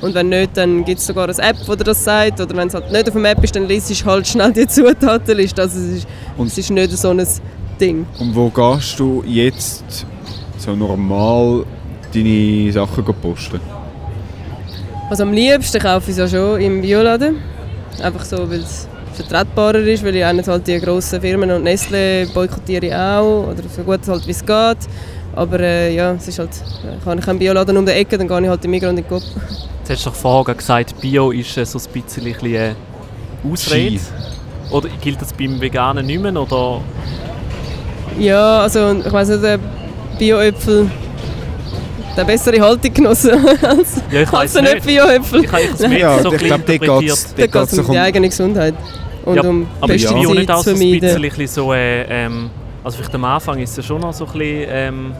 Und wenn nicht, dann gibt es sogar eine App, die das sagt. Oder wenn es halt nicht auf der App ist, dann liest du halt schnell die Zutatenliste. Also es ist, Und- es ist nicht so ein Ding. Und wo gehst du jetzt so normal deine Sachen posten? Also am liebsten kaufe ich es ja schon im Bioladen. Einfach so, weil es vertretbarer ist, weil ich auch nicht halt die grossen Firmen und Nestle boykottiere ich auch, oder so gut halt wie es geht. Aber äh, ja, es ist halt, äh, kann ich einen Bioladen um die Ecke, dann gehe ich halt in Migros und in den Coop. Jetzt hast du doch vorher gesagt, Bio ist äh, so ein bisschen ein bisschen, äh, Ausrede. Oder gilt das beim Veganen nicht mehr? Oder? Ja, also ich weiss nicht, Bio-Äpfel der bessere Haltung genossen als, Ja, ich als nicht. Bio-Äpfel. Ich habe es mehr Ja, so ein ich bisschen glaube, dort geht es um um- die eigene Gesundheit und Ja, um aber ist Bio nicht Pestizide auch so ein bisschen, vermeiden. ein bisschen so, äh, ähm, also vielleicht am Anfang ist es ja schon noch so ein bisschen, ähm,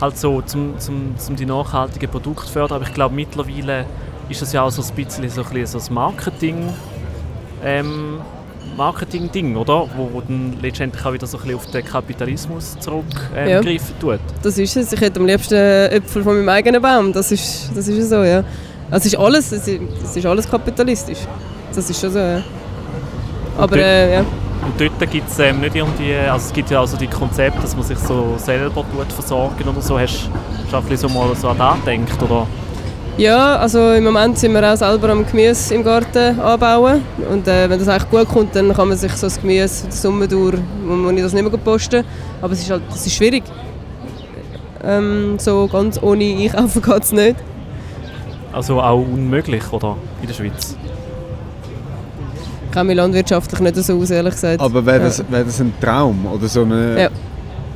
halt so, zum, zum, zum die nachhaltigen Produkte zu fördern, aber ich glaube mittlerweile ist das ja auch so ein bisschen so ein, bisschen so ein Marketing, ähm, Marketing-Ding, oder? Wo, wo dann letztendlich auch wieder so ein bisschen auf den Kapitalismus zurückgreifen ähm, tut. Das ist es. Ich hätte am liebsten Äpfel von meinem eigenen Baum. Das ist, das ist so, ja. Also es ist alles, es ist, es ist alles kapitalistisch. Das ist schon so, ja. Aber dort- äh, ja. Und dort gibt es ähm, nicht irgendwie, also es gibt ja also die Konzepte, dass man sich so selber tut versorgen oder so. Hast du so mal so an das gedacht, oder? Ja, also im Moment sind wir auch selber am Gemüse im Garten anbauen. Und äh, wenn das eigentlich gut kommt, dann kann man sich so das Gemüse die Summe durch, muss ich das nicht mehr posten. Aber es ist halt, es ist schwierig. Ähm, so ganz ohne Einkaufen geht es nicht. Also auch unmöglich, oder? In der Schweiz. Ich kenne mich landwirtschaftlich nicht so aus, ehrlich gesagt. Aber wäre das, Ja. wär das ein Traum? Oder so eine, Ja.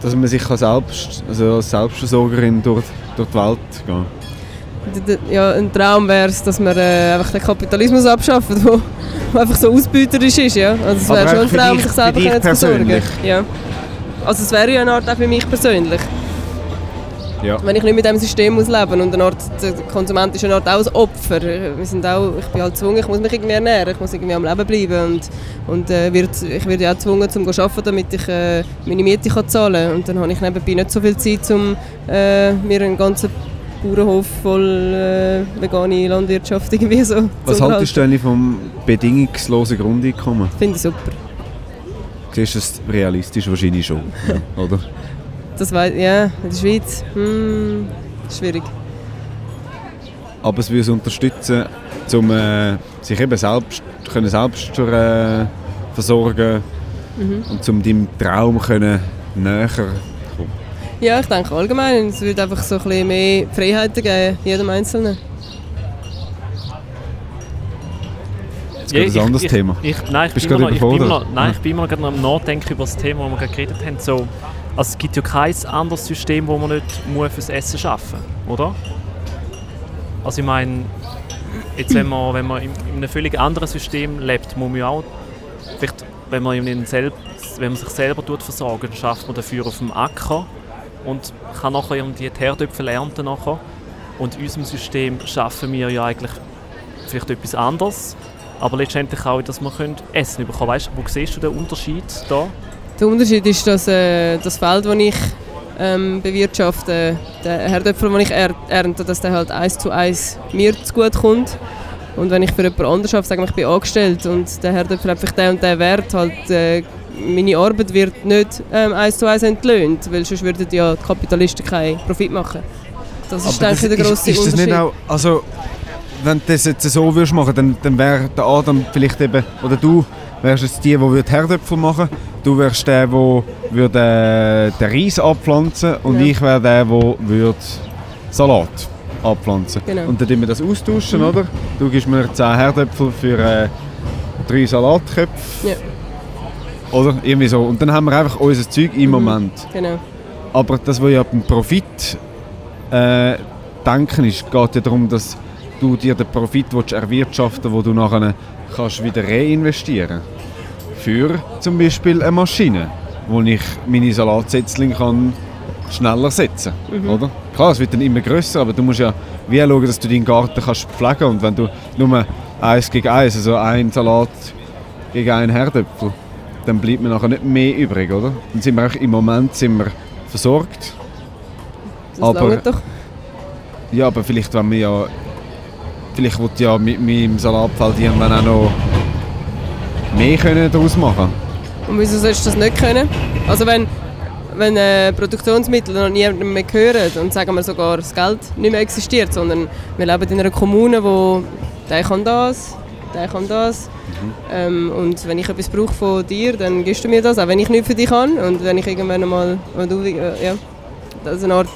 Dass man sich als, Selbst, also als Selbstversorgerin durch, durch die Welt geht? D- d- Ja, ein Traum wäre es, dass wir äh, einfach den Kapitalismus abschaffen, wo, wo einfach so ausbeuterisch ist. Ja? Also es wäre schon ein Traum, dich- sich selber zu versorgen. Ja. Also es wäre ja eine Art auch für mich persönlich. Ja. Wenn ich nicht mit diesem System muss leben und eine Art, der Konsument ist eine Art auch ein Opfer. Wir sind auch, ich bin halt gezwungen, ich muss mich irgendwie ernähren, ich muss irgendwie am Leben bleiben und, und äh, wird, ich werde ja auch gezwungen, zum zu arbeiten, damit ich äh, meine Miete kann zahlen kann. Und dann habe ich nebenbei nicht so viel Zeit, um äh, mir einen ganzen Bauernhof voll äh, vegane Landwirtschaft irgendwie so Was haltest du eigentlich vom bedingungslosen Grundeinkommen? Finde ich super. Siehst du das realistisch wahrscheinlich schon, ja, oder? Das weiß ja, in der Schweiz, hm, schwierig. Aber es würde es unterstützen, um äh, sich eben selbst, können selbst äh, versorgen Mhm. und um deinem Traum können näher. Ja, ich denke allgemein, es würde einfach so ein bisschen mehr Freiheiten geben, jedem Einzelnen. Jetzt geht ein anderes ich, Thema. Ich, nein, ich Bist bin, noch, ich bin noch, nein, Ja. ich bin immer noch gerade am Nachdenken über das Thema, das wir gerade geredet haben. So, also es gibt ja kein anderes System, wo man nicht muss fürs Essen schaffen oder? Also ich meine, jetzt wenn man, wenn man in, in einem völlig anderen System lebt, muss man ja auch, vielleicht, wenn man, in einem selb, wenn man sich selber tut versorgen, dann schafft man dafür auf dem Acker und kann nachher irgendwie die Herdöpfel ernten nachher. Und in unserem System schaffen wir ja eigentlich vielleicht etwas anderes, aber letztendlich auch, dass wir Essen bekommen Weißt du, wo siehst du den Unterschied da? Der Unterschied ist, dass äh, das Feld, das ich ähm, bewirtschafte, der Herdöpfel, den ich er ernte, dass der halt eins zu eins mir zugute kommt. Und wenn ich für jemand anderes arbeite, sage ich, ich bin angestellt und der Herdöpfel hat vielleicht den und den Wert, halt, äh, meine Arbeit wird nicht ähm, eins zu eins entlöhnt, weil sonst würden ja die Kapitalisten keinen Profit machen. Das ist, denke ich, der grosse ist, ist das Unterschied. nicht auch, also wenn du das jetzt so würdest machen, dann, dann wäre der Adam vielleicht eben, oder du wärst jetzt die, die würde Herdöpfel machen, du wärst der, der würde, äh, den Reis abpflanzen und Ja. ich wäre der, der würde Salat abpflanzen. Genau. Und dann tun wir das austauschen, oder? Du gibst mir 10 Herdöpfel für äh, drei Salatköpfe. Ja. Oder? Irgendwie so. Und dann haben wir einfach unser Zeug im Mhm. Moment. Genau. Aber das, was ja beim Profit äh, denken ist, geht ja darum, dass du dir den Profit willst erwirtschaften willst, den du nachher kannst wieder reinvestieren. Für zum Beispiel eine Maschine, wo ich meine Salatsetzlinge kann schneller setzen kann. Oder? Klar, es wird dann immer grösser, aber du musst ja wie schauen, dass du deinen Garten kannst pflegen und wenn du nur eins gegen eins, also ein Salat gegen einen Herdöpfel, dann bleibt mir nachher nicht mehr übrig, oder? Dann sind wir auch, im Moment sind wir versorgt. Das Aber- doch. Ja, aber vielleicht wenn wir ja... Vielleicht wird ja mit meinem Salatfeld irgendwann auch noch mehr können daraus machen Und wieso sollst du das nicht können? Also wenn, wenn äh, Produktionsmittel noch niemandem mehr gehören und sagen wir sogar das Geld nicht mehr existiert, sondern wir leben in einer Kommune, wo der kann das, der kann das. Ähm, und wenn ich etwas brauche von dir, dann gibst du mir das, auch wenn ich nichts für dich kann. Und wenn ich irgendwann mal, wenn du, äh, ja, das ist eine Art,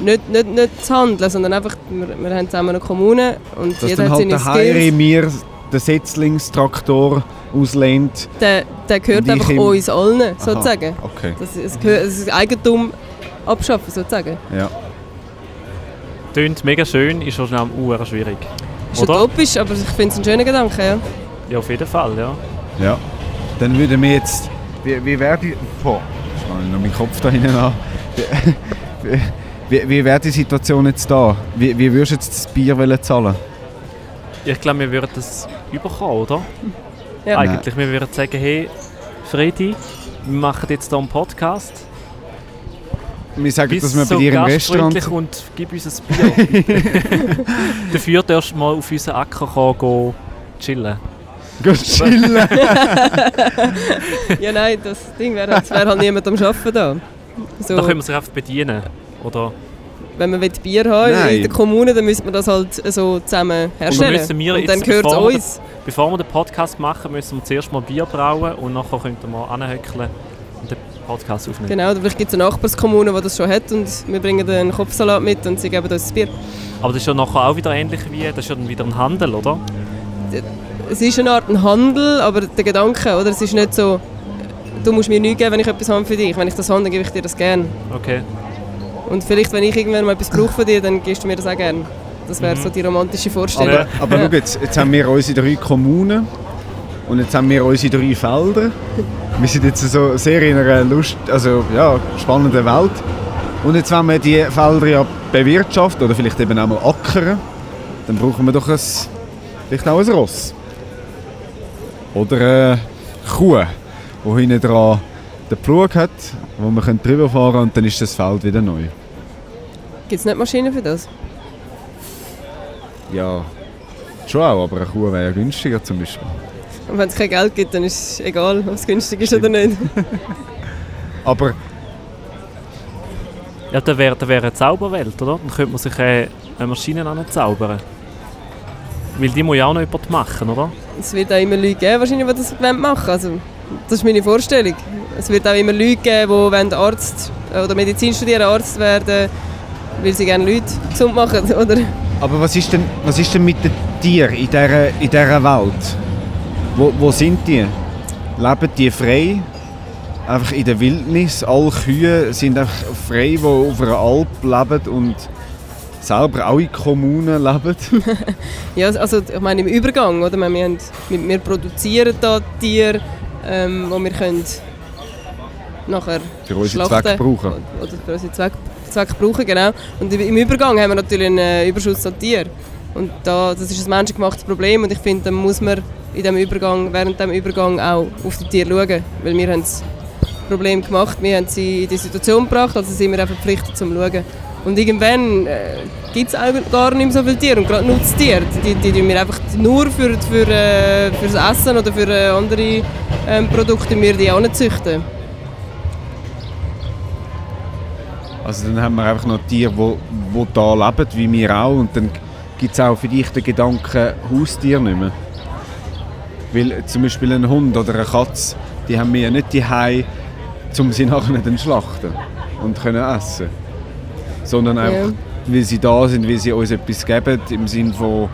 nicht, nicht, nicht zu handeln, sondern einfach, wir, wir haben zusammen eine Kommune und Dass jeder hat halt seine der Heiri Skills. mir den Setzlingstraktor auslehnt. Der, der gehört einfach im- uns allen, Aha, sozusagen. Okay, Das, gehört, es ist Eigentum abschaffen, sozusagen. ja. Tönt mega schön, ist schon schnell uhr schwierig. Ist Oder? utopisch, aber ich finde es ein schöner Gedanke, ja. Ja, auf jeden Fall, ja. Ja. Dann würden wir jetzt... Wie, wie wäre die... Boah, ich noch meinen Kopf da hinten an. Wie, wie, wie wäre die Situation jetzt da? Wie, wie würdest du jetzt das Bier wollen zahlen? Ich glaube, wir würden das überkommen, oder? Ja. Eigentlich, wir würden sagen, hey, Fredi, wir machen jetzt hier einen Podcast. Wir sagen, Bist dass wir so bei dir im Restaurant... gastfreundlich und gib uns ein Bier. Dafür darfst du mal auf unseren Acker kommen, gehen chillen. Geh chillen. ja, nein, das Ding wäre halt, es wäre halt niemand am Arbeiten da. So, Da können wir sich einfach bedienen. Oder wenn man will Bier haben Nein. in der Kommune, dann müsste man das halt so zusammen herstellen. müssen wir und dann gehört es bevor wir uns. bevor wir den Podcast machen, müssen wir zuerst mal Bier brauen und nachher könnten wir anhöckeln und den Podcast aufnehmen. Genau, oder vielleicht gibt es eine Nachbarskommune, die das schon hat und wir bringen einen Kopfsalat mit und sie geben uns das Bier. Aber das ist ja nachher auch wieder ähnlich wie, das ist ja dann wieder ein Handel, oder? Es ist eine Art ein Handel, aber der Gedanke, oder? Es ist nicht so, du musst mir nichts geben, wenn ich etwas habe für dich. Wenn ich das habe, dann gebe ich dir das gerne. Okay. Und vielleicht, wenn ich irgendwann mal etwas brauche von dir, dann gibst du mir das auch gerne. Das wäre so die romantische Vorstellung. Aber, aber schau jetzt, jetzt haben wir unsere drei Kommunen und jetzt haben wir unsere drei Felder. Wir sind jetzt so sehr in einer Lust, also, ja, spannenden Welt. Und jetzt, wenn wir die Felder ja bewirtschaften oder vielleicht eben auch mal ackern, dann brauchen wir doch ein, vielleicht auch ein Ross. Oder eine Kuh, die hinten dran den Pflug hat, wo wir drüber fahren können und dann ist das Feld wieder neu. Gibt es nicht Maschinen für das? Ja, schon auch, aber eine Kuh wäre ja günstiger zum Beispiel. Und wenn es kein Geld gibt, dann ist es egal, ob es günstig ist oder nicht. Aber Ja, dann wäre da wär eine Zauberwelt, oder? Dann könnte man sich äh, eine Maschine anzaubern. Weil die muss ja auch noch jemand machen, oder? Es wird auch immer Leute geben, wahrscheinlich, die das machen wollen. Also, das ist meine Vorstellung. Es wird auch immer Leute geben, die Arzt oder Medizin studieren, Arzt werden, weil sie gerne Leute gesund machen, oder? Aber was ist denn, was ist denn mit den Tieren in dieser, in dieser Welt? Wo, wo sind die? Leben die frei? Einfach in der Wildnis? Alle Kühe sind einfach frei, die auf einer Alp leben und selber auch in Kommunen leben? Ja, also ich meine im Übergang, oder? Wir, haben, wir, produzieren da Tiere, ähm, die wir können nachher Für schlachten Zweck brauchen. Oder für unseren Zweck, Zweck brauchen, genau. Und im Übergang haben wir natürlich einen äh, Überschuss an Tieren. Und da, das ist ein menschengemachtes Problem und ich finde, dann muss man in dem Übergang, während dem Übergang auch auf die Tiere schauen. Weil wir haben das Problem gemacht, wir haben sie in die Situation gebracht, also sind wir auch verpflichtet zum Schauen. Und irgendwann äh, gibt es auch gar nicht mehr so viele Tiere und gerade Nutztiere, die, die, die wir einfach nur für, für, äh, fürs Essen oder für äh, andere ähm, Produkte wir die auch nicht züchten. Also dann haben wir einfach noch Tiere, die, die da leben, wie wir auch. Und dann gibt es auch für dich den Gedanken Haustier nicht mehr. Weil zum Beispiel ein Hund oder eine Katze, die haben wir ja nicht die um sie nachher dann schlachten und können essen. Sondern einfach, Ja. weil sie da sind, weil sie uns etwas geben, im Sinne von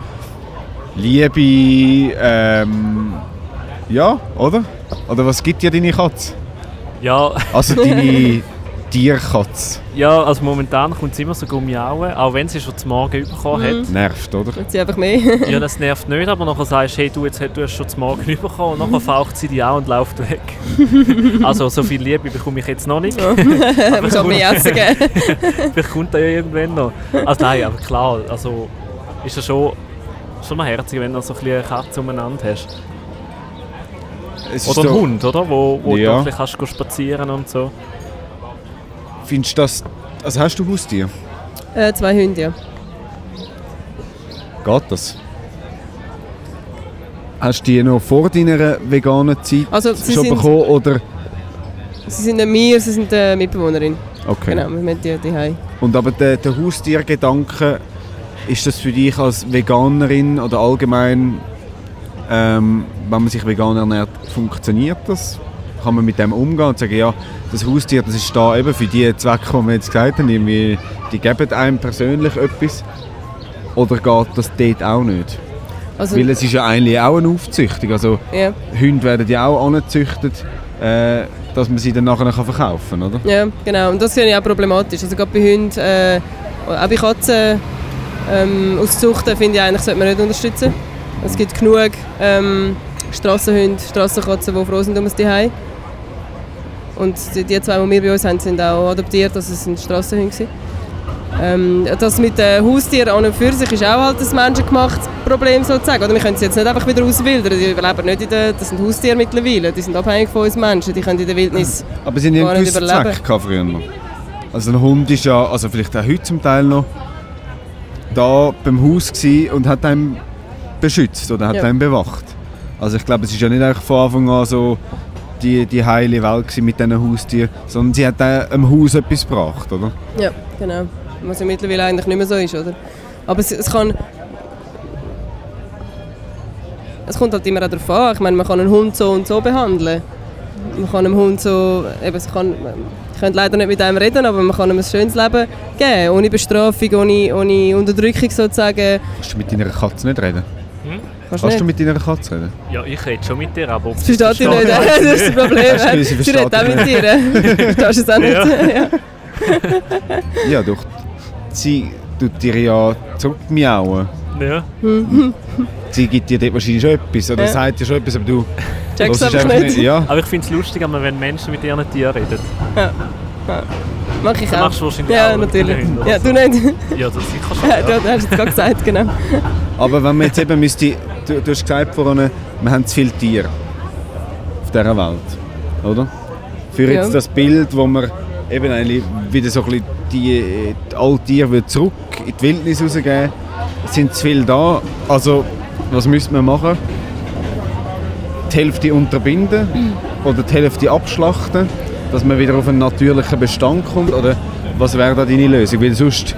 Liebe, ähm, ja, oder? Oder was gibt dir deine Katze? Ja, Also deine, Tierkatze. Ja, also momentan kommt sie immer so miauen, auch wenn sie schon zum Morgen bekommen Mhm. hat. Nervt, oder? Jetzt einfach mehr. Ja, das nervt nicht, aber nachher sagst du, hey, du, jetzt, du hast schon zum Morgen bekommen und nachher faucht sie dich an und läuft weg. also so viel Liebe bekomme ich jetzt noch nicht. Aber schon mehr essen geben. Vielleicht kommt er ja irgendwann noch. Also nein, aber klar, also ist ja schon, schon noch herzig, wenn du so ein bisschen eine Katze umeinander hast. Es Oder einen Hund, oder? Wo, wo Ja. du vielleicht kannst gehen spazieren und so. Findest du das... Also hast du Haustier? Äh, zwei Hunde, ja. Geht das? Hast du die noch vor deiner veganen Zeit Also, sie schon sind- bekommen? Oder? Sie sind nicht mir, sie sind die Mitbewohnerin. Okay. Genau, wir haben die daheim. Und aber der, der Haustiergedanke, ist das für dich als Veganerin oder allgemein, ähm, wenn man sich vegan ernährt, funktioniert das? Kann man mit dem umgehen und sagen, ja, das Haustier das ist da eben für die Zwecke, die wir jetzt gesagt haben, irgendwie, die geben einem persönlich etwas? Oder geht das dort auch nicht? Also, Weil es ist ja eigentlich auch eine Aufzüchtung. Also ja, Hunde werden ja auch angezüchtet, äh, dass man sie dann nachher kann verkaufen kann, oder? ja, genau. Und das finde ich auch problematisch. Also gerade bei Hunden, äh, auch bei Katzen ähm, auszuchten, finde ich eigentlich, sollte man nicht unterstützen. Es gibt genug ähm, Strassenhunde, Strassenkatzen, die froh sind um das Zuhause. Und die, die zwei, die wir bei uns haben, sind auch adoptiert, also es sind Strassenhunde. Ähm, das mit den Haustieren an und für sich ist auch halt ein menschengemachtes Problem sozusagen. Oder wir können sie jetzt nicht einfach wieder auswildern. Die überleben nicht in der, das sind Haustiere mittlerweile. Die sind abhängig von uns Menschen. Die können in der Wildnis Aber sie haben einen gewissen. Zweck früher noch. Also ein Hund ist ja, also vielleicht auch heute zum Teil noch, da beim Haus und hat einen beschützt oder hat Ja. einen bewacht. Also ich glaube, es ist ja nicht einfach von Anfang an so die, die heile Welt mit diesen Haustieren, sondern sie hat auch einem Haus etwas gebracht, oder? Ja, genau. Was ja mittlerweile eigentlich nicht mehr so ist, oder? Aber es, es kann... Es kommt halt immer auch darauf an. Ich meine, man kann einen Hund so und so behandeln. Man kann einem Hund so... Eben, es kann, ich könnte leider nicht mit einem reden, aber man kann ihm ein schönes Leben geben. Ohne Bestrafung, ohne, ohne Unterdrückung sozusagen. Kannst du mit deiner Katze nicht reden? Kannst Kannst du nicht. mit deiner Katze reden? Ja, ich rede schon mit dir, aber... ob Versteht versteht, nicht? ich Das ist das Problem. Gewusst, sie Sie redet auch mit dir. Verstehst du es auch nicht? Ja. Ja, doch. Sie tut dir ja zurückmiauen. Ja. Sie gibt dir dort wahrscheinlich schon etwas oder Ja. sagt dir schon etwas, aber du Checkst einfach nicht. Ja. Aber ich finde es lustig, wenn Menschen mit ihren Tieren reden. Mach ich auch. machst du wahrscheinlich ja, auch natürlich. Ja, du nicht. Ja, das sicher schon. Ja, du hast es gerade gesagt, genau. Aber wenn man jetzt eben müsste, du, du hast gesagt vorhin, wir haben zu viele Tiere auf dieser Welt, oder? Für jetzt Ja. das Bild, wo man eben eigentlich wieder so ein bisschen die, die alten Tiere zurück in die Wildnis rausgeben, es sind zu viele da. Also, was müsste man machen? Die Hälfte unterbinden oder die Hälfte abschlachten, dass man wieder auf einen natürlichen Bestand kommt? Oder was wäre da deine Lösung? Weil sonst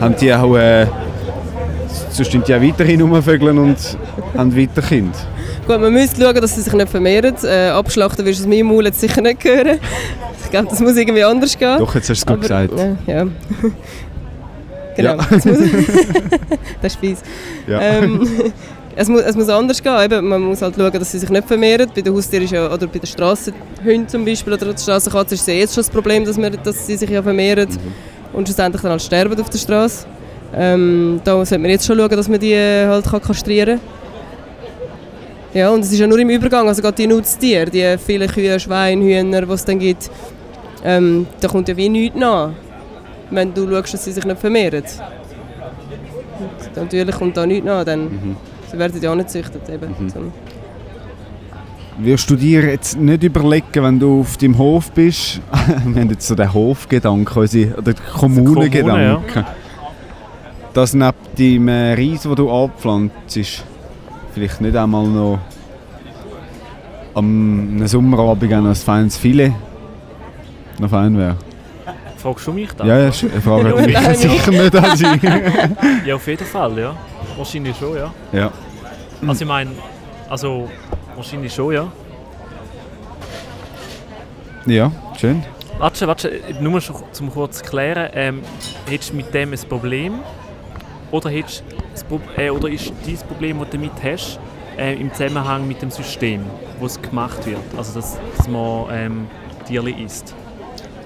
haben die auch... Äh, Sonst sind die auch weiterhin rumvögeln und haben weiter Kinder. Gut, man müsste schauen, dass sie sich nicht vermehren. Äh, abschlachten wirst du aus meinem Maul jetzt sicher nicht hören. Ich glaube, das muss irgendwie anders gehen. Doch, jetzt hast du es gut gesagt. Ja. ja. genau. Ja. Das, muss, das ist fies. Ja. Ähm, es, muss, es muss anders gehen. Eben, man muss halt schauen, dass sie sich nicht vermehren. Bei den Haustieren ist ja, oder bei den Strassenhunden zum Beispiel oder der Strassenkatze ist es ja jetzt schon das Problem, dass, wir, dass sie sich ja vermehren Mhm. und schlussendlich dann halt sterben auf der Straße. Ähm, da sollte man jetzt schon schauen, dass man die äh, halt kann kastrieren kann. Ja, und es ist ja nur im Übergang, also gerade die Nutztiere, die vielen Kühe, Schweine, Hühner, die es dann gibt, ähm, da kommt ja wie nichts nach, wenn du schaust, dass sie sich nicht vermehren. Und natürlich kommt da nichts nach, dann Mhm. Sie werden ja auch nicht gezüchtet. Eben. So. Wirst du dir jetzt nicht überlegen, wenn du auf deinem Hof bist, wir haben jetzt so den Hofgedanken, oder den Kommunengedanken, dass neben dem Reis, den du anpflanzt, vielleicht nicht einmal noch am Sommerabend noch ein feines Filet noch fein wäre. Fragst du mich dann? Ja, ja, Frage Ja, mich sicher nicht an Sie. Ja, auf jeden Fall, ja. Wahrscheinlich schon, ja. ja. Also ich meine, also wahrscheinlich schon, ja. ja, schön. Warte, warte, nur zum kurz klären, ähm, hättest du mit dem ein Problem? Oder, hättest Pro äh, oder ist dein Problem, das du damit hast, äh, im Zusammenhang mit dem System, wo es gemacht wird? Also, dass, dass man ähm, Tierli isst?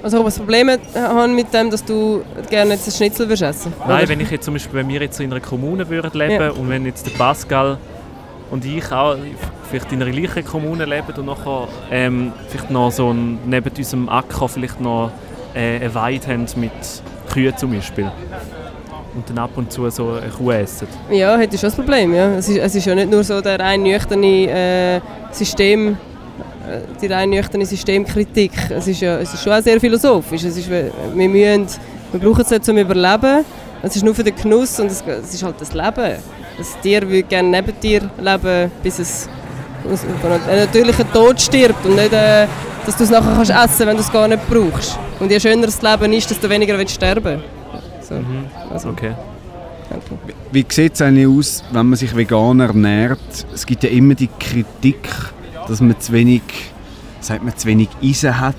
Also ob ich das Problem habe mit dem, dass du gerne jetzt ein Schnitzel würdest essen Nein, Oder? wenn ich jetzt zum Beispiel, wenn wir jetzt in einer Kommune würden leben Ja. und wenn jetzt der Pascal und ich auch vielleicht in einer gleichen Kommune leben und nachher ähm, vielleicht noch so ein, neben unserem Acker vielleicht noch äh, eine Weide haben mit Kühen zum Beispiel und dann ab und zu so eine Kuh essen. Ja, hätte ich schon das Problem. Ja. Es, ist, es ist ja nicht nur so der rein nüchterne äh, System, die rein nüchterne Systemkritik. Es ist, ja, es ist schon auch sehr philosophisch. Es ist, wir, müssen, wir brauchen es nicht zum Überleben. Es ist nur für den Genuss und es, es ist halt das Leben. Das Tier würde gerne neben dir leben, bis es einem natürlichen Tod stirbt und nicht, äh, dass du es nachher kannst essen wenn du es gar nicht brauchst. Und je schöner das Leben ist, desto weniger willst du sterben. So. Also, Okay. okay. Wie sieht es eigentlich aus, wenn man sich vegan ernährt? Es gibt ja immer die Kritik, dass man zu wenig, sagt man, zu wenig Eisen hat.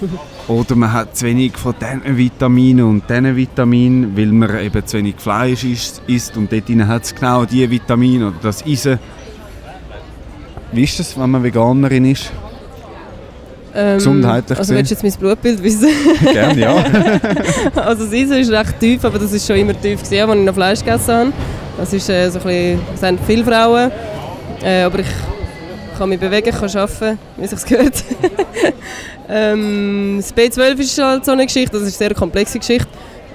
Oder man hat zu wenig von diesen Vitaminen und diesen Vitaminen, weil man eben zu wenig Fleisch isst, und dort hat es genau diese Vitamine oder das Eisen. Wie ist das, wenn man Veganerin ist? Ähm, Gesundheitlich Also willst du jetzt mein Blutbild wissen? Gerne, ja. also das Eisen ist recht tief, aber das ist schon immer tief gewesen, als ich noch Fleisch gegessen habe. Das ist äh, so ein bisschen, das haben viele Frauen, äh, aber ich kann mich bewegen, kann arbeiten, wie sich gehört. ähm, das B12 ist halt so eine Geschichte, das ist eine sehr komplexe Geschichte.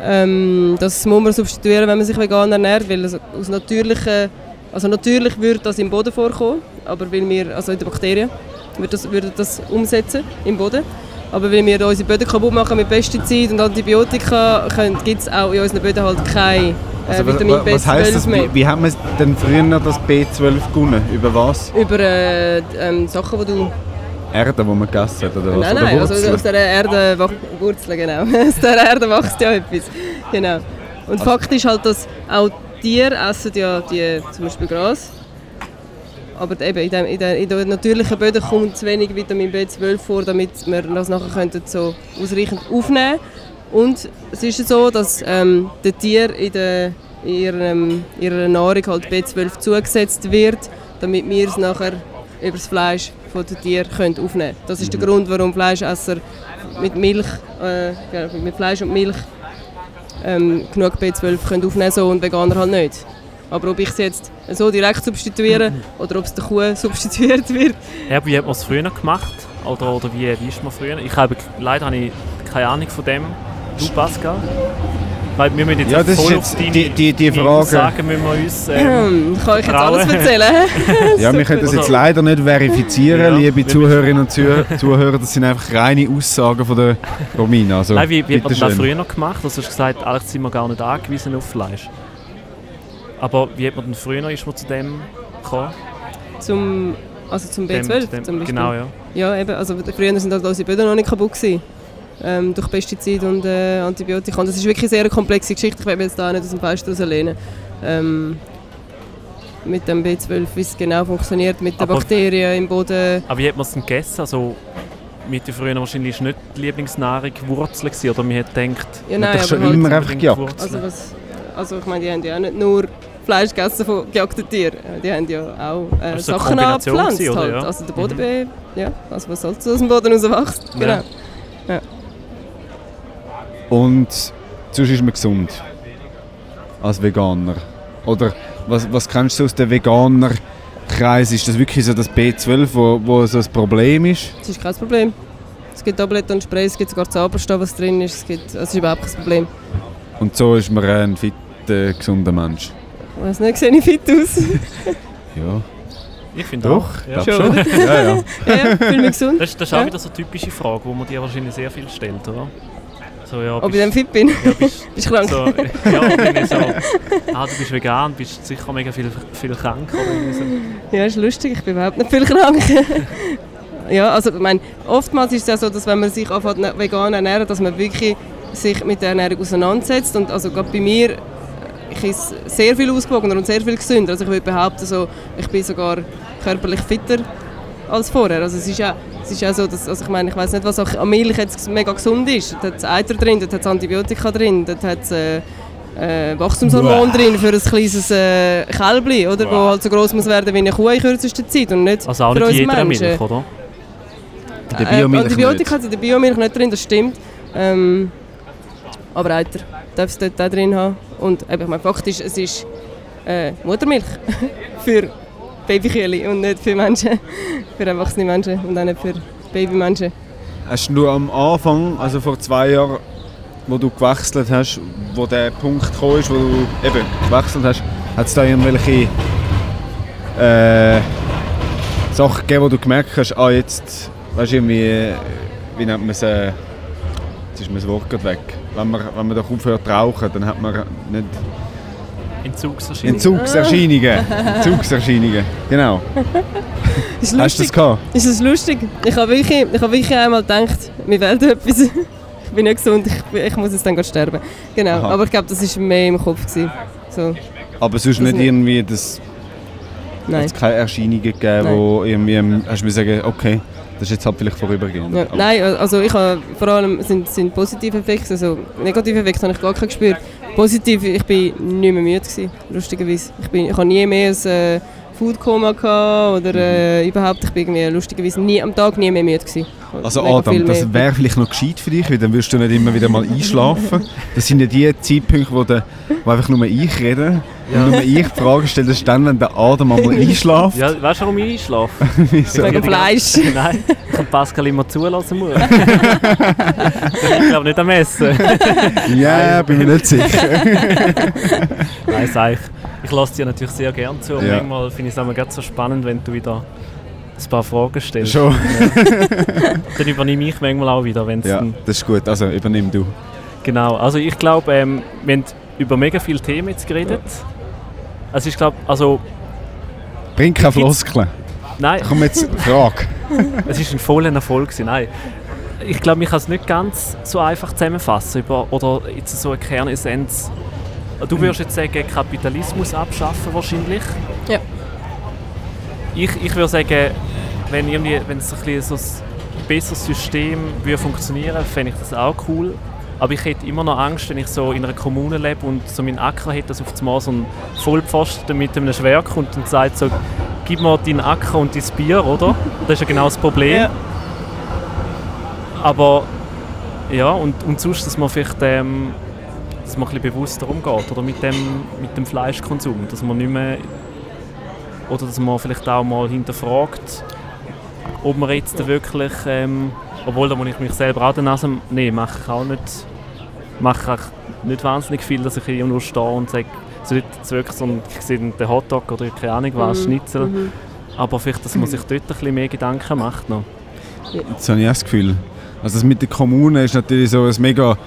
Ähm, das muss man substituieren, wenn man sich vegan ernährt, weil es aus natürlichen, also natürlich würde das im Boden vorkommen, aber weil wir, also in den Bakterien, würde das, würde das umsetzen im Boden. Aber weil wir unsere Böden kaputt machen mit Pestiziden und Antibiotika, gibt es auch in unseren Böden halt kein äh, Also, wa- Vitamin wa- was heisst das? B12 mehr. Wie, wie hat man denn früher das B12 gewonnen? Über was? Über äh, ähm, Sachen, die du... Erde, die man gegessen hat? Oder was? nein, nein, also aus dieser Erde... Wurzeln, genau. aus dieser Erde wächst ja etwas. Genau. Und Also Fakt ist halt, dass auch Tiere essen ja die, zum Beispiel Gras. Aber eben in, dem, in, den, in den natürlichen Böden kommt zu wenig Vitamin B12 vor, damit wir das nachher könnten so ausreichend aufnehmen Und es ist so, dass ähm, den Tieren in, der, in ihrem, ihrer Nahrung halt B12 zugesetzt wird, damit wir es nachher über das Fleisch von den Tieren können aufnehmen können. Das ist der Grund, warum Fleischesser mit Milch, äh, ja, mit Fleisch und Milch ähm, genug B12 können aufnehmen so, und Veganer halt nicht. Aber ob ich es jetzt so direkt substituiere oder ob es der Kuh substituiert wird, Ja, wie hat man es früher gemacht? Oder, oder wie, wie ist man früher? Ich habe, leider habe ich keine Ahnung von dem. Du, Pascal? Weil wir müssen jetzt Ja, das ist voll jetzt auf deine, die, die, die Frage. Aussagen müssen wir uns... Ähm, kann ich jetzt alles erzählen. Ja, wir können das jetzt leider nicht verifizieren, Ja, liebe Zuhörerinnen und Zuh Zuhörer. Das sind einfach reine Aussagen von der Romina. Also, Nein, wie, wie hat man das früher noch gemacht? Also du hast gesagt, eigentlich sind wir gar nicht angewiesen auf Fleisch. Aber wie hat man denn früher ist man zu dem gekommen? Zum, also zum Dem- B12 dem- zum Beispiel. Genau, ja. Ja, eben. Also früher sind halt unsere Böden noch nicht kaputt gewesen. Ähm, durch Pestizide und äh, Antibiotika. Und das ist wirklich eine sehr komplexe Geschichte. Ich will mich jetzt da nicht aus dem Fenster rauslehnen. Ähm, mit dem B12, wie es genau funktioniert, mit den Aber- Bakterien im Boden. Aber wie hat man es denn gegessen? Also, mit der früher wahrscheinlich nicht die Lieblingsnahrung Wurzeln gewesen, oder man hat gedacht... Ja, Man hat nein, schon immer einfach gejagt. Also, was, also ich meine, die haben ja auch nicht nur Fleisch gegessen von gejagten Tieren. Die haben ja auch äh, Das ist eine Sachen angepflanzt. gewesen? Halt. Ja. Also der Boden, be- ja, also was sonst aus dem Boden rauswächst. Genau. Ja. Und sonst ist man gesund. Als Veganer. Oder was, was kennst du aus dem Veganerkreis? Ist das wirklich so das B12, wo, wo so ein Problem ist? Das ist kein Problem. Es gibt Tabletten und Sprays, es gibt sogar Zauberstoff, was drin ist. Es, gibt, also es ist überhaupt kein Problem. Und so ist man ein fit, äh, gesunder Mensch. Ich weiß nicht, sehe ich fit aus? Ja, Ich finde doch. auch. Ja. schon. ja, ja. ja, fühle mich gesund. Das, das ist auch Ja. wieder so eine typische Frage, die man dir wahrscheinlich sehr viel stellt, oder? So, ja, Ob ich bist- dann fit bin? ja, bist, Bist du krank? So, ja, irgendwie so, ah, du bist vegan, bist sicher mega viel, viel krank oder so. Ja, ist lustig, ich bin überhaupt nicht viel krank. ja, also ich meine, oftmals ist es ja so, dass wenn man sich anfängt vegan ernähren, dass man wirklich sich mit der Ernährung auseinandersetzt und also gerade bei mir, ich esse sehr viel ausgewogener und sehr viel gesünder. Also ich würde behaupten, so, ich bin sogar körperlich fitter als vorher. Also es ist ja, es ist ja so, dass, also ich meine, ich weiß nicht, was auch an Milch jetzt mega gesund ist. Da hat es Eiter drin, da hat es Antibiotika drin, da hat es äh, äh, Wachstumshormon drin für ein kleines äh, Kälbli, oder? Wo halt so groß muss werden wie eine Kuh in kürzester Zeit und nicht Also auch für nicht uns Menschen. Milch, oder? In der Äh, Biomilch Antibiotika nicht. hat in der Biomilch nicht drin, das stimmt. Ähm, aber Eiter darf es dort auch drin haben. Und eben, ich meine, faktisch, es ist äh, Muttermilch für Babykühle und nicht für Menschen, für erwachsene Menschen und auch nicht für Babymenschen. Hast du am Anfang, also vor zwei Jahren, wo du gewechselt hast, wo der Punkt gekommen ist, wo du eben gewechselt hast, hat es da irgendwelche äh, Sachen gegeben, wo du gemerkt hast, ah jetzt, weißt du irgendwie, äh, wie nennt man es, äh, jetzt ist mir das Wort gerade weg. Wenn man, wenn man doch aufhört zu rauchen, dann hat man nicht Entzugserscheinungen. Entzugserscheinungen. Entzugserscheinungen, genau. Ist Hast du das lustig. gehabt? Ist das lustig? Ich habe wirklich, ich habe wirklich einmal gedacht, mir fehlt etwas. ich bin nicht gesund, ich, bin- ich muss jetzt dann gleich sterben. Genau, Aha. aber ich glaube, das war mehr im Kopf. Gewesen. So, Aber sonst nicht nicht. irgendwie, das nein. hat keine Erscheinungen gegeben, Nein. wo irgendwie, hast du mir sagen, okay, das ist jetzt halt vielleicht vorübergehend. Ja, nein, also ich habe vor allem sind, sind positive Effekte, also negative Effekte habe ich gar keinen gespürt. Positiv, ich bin nicht mehr müde gewesen, lustigerweise. Ich, bin, ich habe nie mehr ein äh, Foodkoma gehabt oder äh, überhaupt, ich bin irgendwie lustigerweise nie, am Tag nie mehr müde gewesen. Also Mega Adam, das wäre vielleicht noch gescheit für dich, weil dann wirst du nicht immer wieder mal einschlafen. Das sind ja die Zeitpunkte, wo, der, wo einfach nur ich rede. Und nur ich die Frage stelle, das ist dann, wenn der Adam einmal einschläft. Ja, weißt du, warum ich einschlafe? Wegen Fleisch. Nein, ich kann Pascal immer zulassen muss. ich glaube nicht am Essen. Ja, bin mir nicht sicher. Nein, sag ich. Ich lasse dir natürlich sehr gerne zu. Und Ja. manchmal finde ich es auch gerade so spannend, wenn du wieder ein paar Fragen stellst. Schon. Dann übernehme ich manchmal auch wieder, wenn es Ja, das ist gut. Also übernimm du. Genau, also ich glaube, ähm, wir haben über mega viele Themen jetzt geredet. Also ich glaube, also Bring keine Floskeln. nein, Komm jetzt, Frage. es ist ein voller Erfolg nein. Ich glaube, ich kann es nicht ganz so einfach zusammenfassen über, oder jetzt so eine Kernessenz. Du würdest jetzt sagen, Kapitalismus abschaffen wahrscheinlich. Ja. Ich, ich würde sagen, wenn, irgendwie, wenn es ein, bisschen so ein besseres System würde funktionieren fände ich das auch cool. Aber ich hätte immer noch Angst, wenn ich so in einer Kommune lebe und so meinen Acker hätte, dass auf einmal so ein Vollpfosten mit einem Schwert kommt und sagt so, gib mir deinen Acker und dein Bier, oder? Das ist ja genau das Problem. Ja. Aber ja, und, und sonst, dass man vielleicht ähm, dass man ein bisschen bewusster umgeht oder mit dem, mit dem Fleischkonsum, dass man nicht mehr oder dass man vielleicht auch mal hinterfragt, ob man jetzt wirklich, ähm, obwohl da muss ich mich selber auch den Nase, nee, mache ich auch nicht, mache ich nicht wahnsinnig viel, dass ich hier nur stehe und sage, so jetzt wirklich so ein, ich sehe den Hotdog oder keine Ahnung was, Schnitzel, Mhm. aber vielleicht, dass man sich dort ein bisschen mehr Gedanken macht noch. Das habe ich das Gefühl. Also das mit der Kommune ist natürlich so ein mega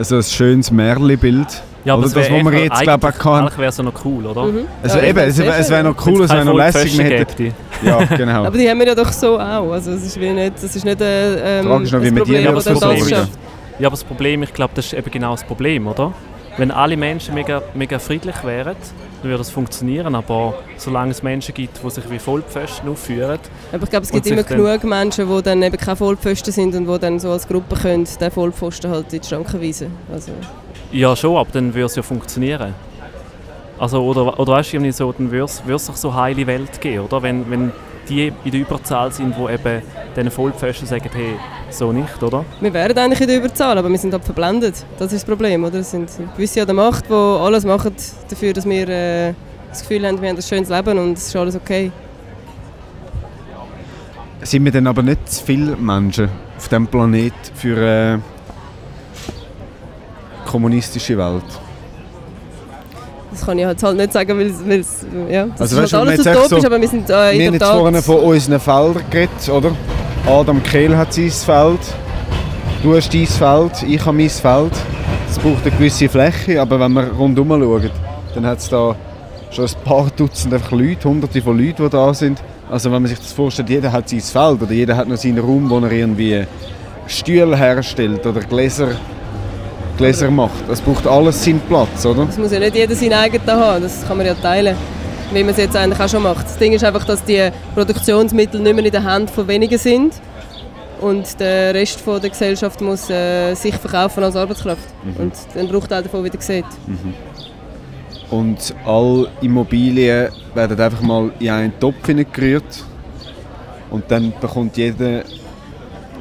so ein schönes Märchenbild. Ja, Oder es das, was wir echt- jetzt, glaub ich, eigentlich- kann- Eigentlich wäre es ja noch cool, oder? Mhm. Also Ja, eben, es, es wäre noch cool, es wäre noch lässig. Gäbe. ja, genau. Aber die haben wir ja doch so auch. Also es ist wie nicht, das ist nicht äh, ähm, Frage ist noch, wie man Problem, das das Problem das. Ja, aber das Problem, ich glaube, das ist eben genau das Problem, oder? Wenn alle Menschen mega, mega friedlich wären, dann würde das funktionieren, aber solange es Menschen gibt, die sich wie Vollpfosten aufführen, Aber ich glaube, es gibt immer genug Menschen, die dann eben keine Vollpfosten sind und die dann so als Gruppe können, den Vollpfosten halt in die Schranken weisen. Also, ja schon, aber dann würde es ja funktionieren. Also, oder, oder weißt du, so, dann würde es würde es so eine heile Welt geben, oder? Wenn, wenn die in der Überzahl sind, die eben diesen Vollpfosten sagen, hey, so nicht, oder? wir wären eigentlich in der Überzahl, aber wir sind halt verblendet. Das ist das Problem, oder? Es sind gewisse an der Macht, die alles machen dafür, dass wir äh, das Gefühl haben, wir haben ein schönes Leben und es ist alles okay. Sind wir dann aber nicht zu viele Menschen auf diesem Planet für eine kommunistische Welt? Das kann ich halt halt nicht sagen, weil es- ja, das Also ist weißt halt alles jetzt utopisch, so- aber wir sind äh, Wir in haben jetzt vorhin von unseren Feldern geredet, oder? Adam Kehl hat sein Feld, du hast dein Feld, ich habe mein Feld. Es braucht eine gewisse Fläche, aber wenn wir rundum schauen, dann hat es da schon ein paar Dutzend Leute, hunderte von Leuten, die da sind. Also wenn man sich das vorstellt, jeder hat sein Feld oder jeder hat noch seinen Raum, wo er irgendwie Stühle herstellt oder Gläser, Gläser macht. Es braucht alles seinen Platz, oder? Es muss ja nicht jeder seinen eigenen haben, das kann man ja teilen. Wie man es jetzt eigentlich auch schon macht. Das Ding ist einfach, dass die Produktionsmittel nicht mehr in den Händen von wenigen sind und der Rest von der Gesellschaft muss äh, sich verkaufen als Arbeitskraft. Und dann braucht auch davon wieder gesehen. Und alle Immobilien werden einfach mal in einen Topf gerührt. Und dann bekommt jeder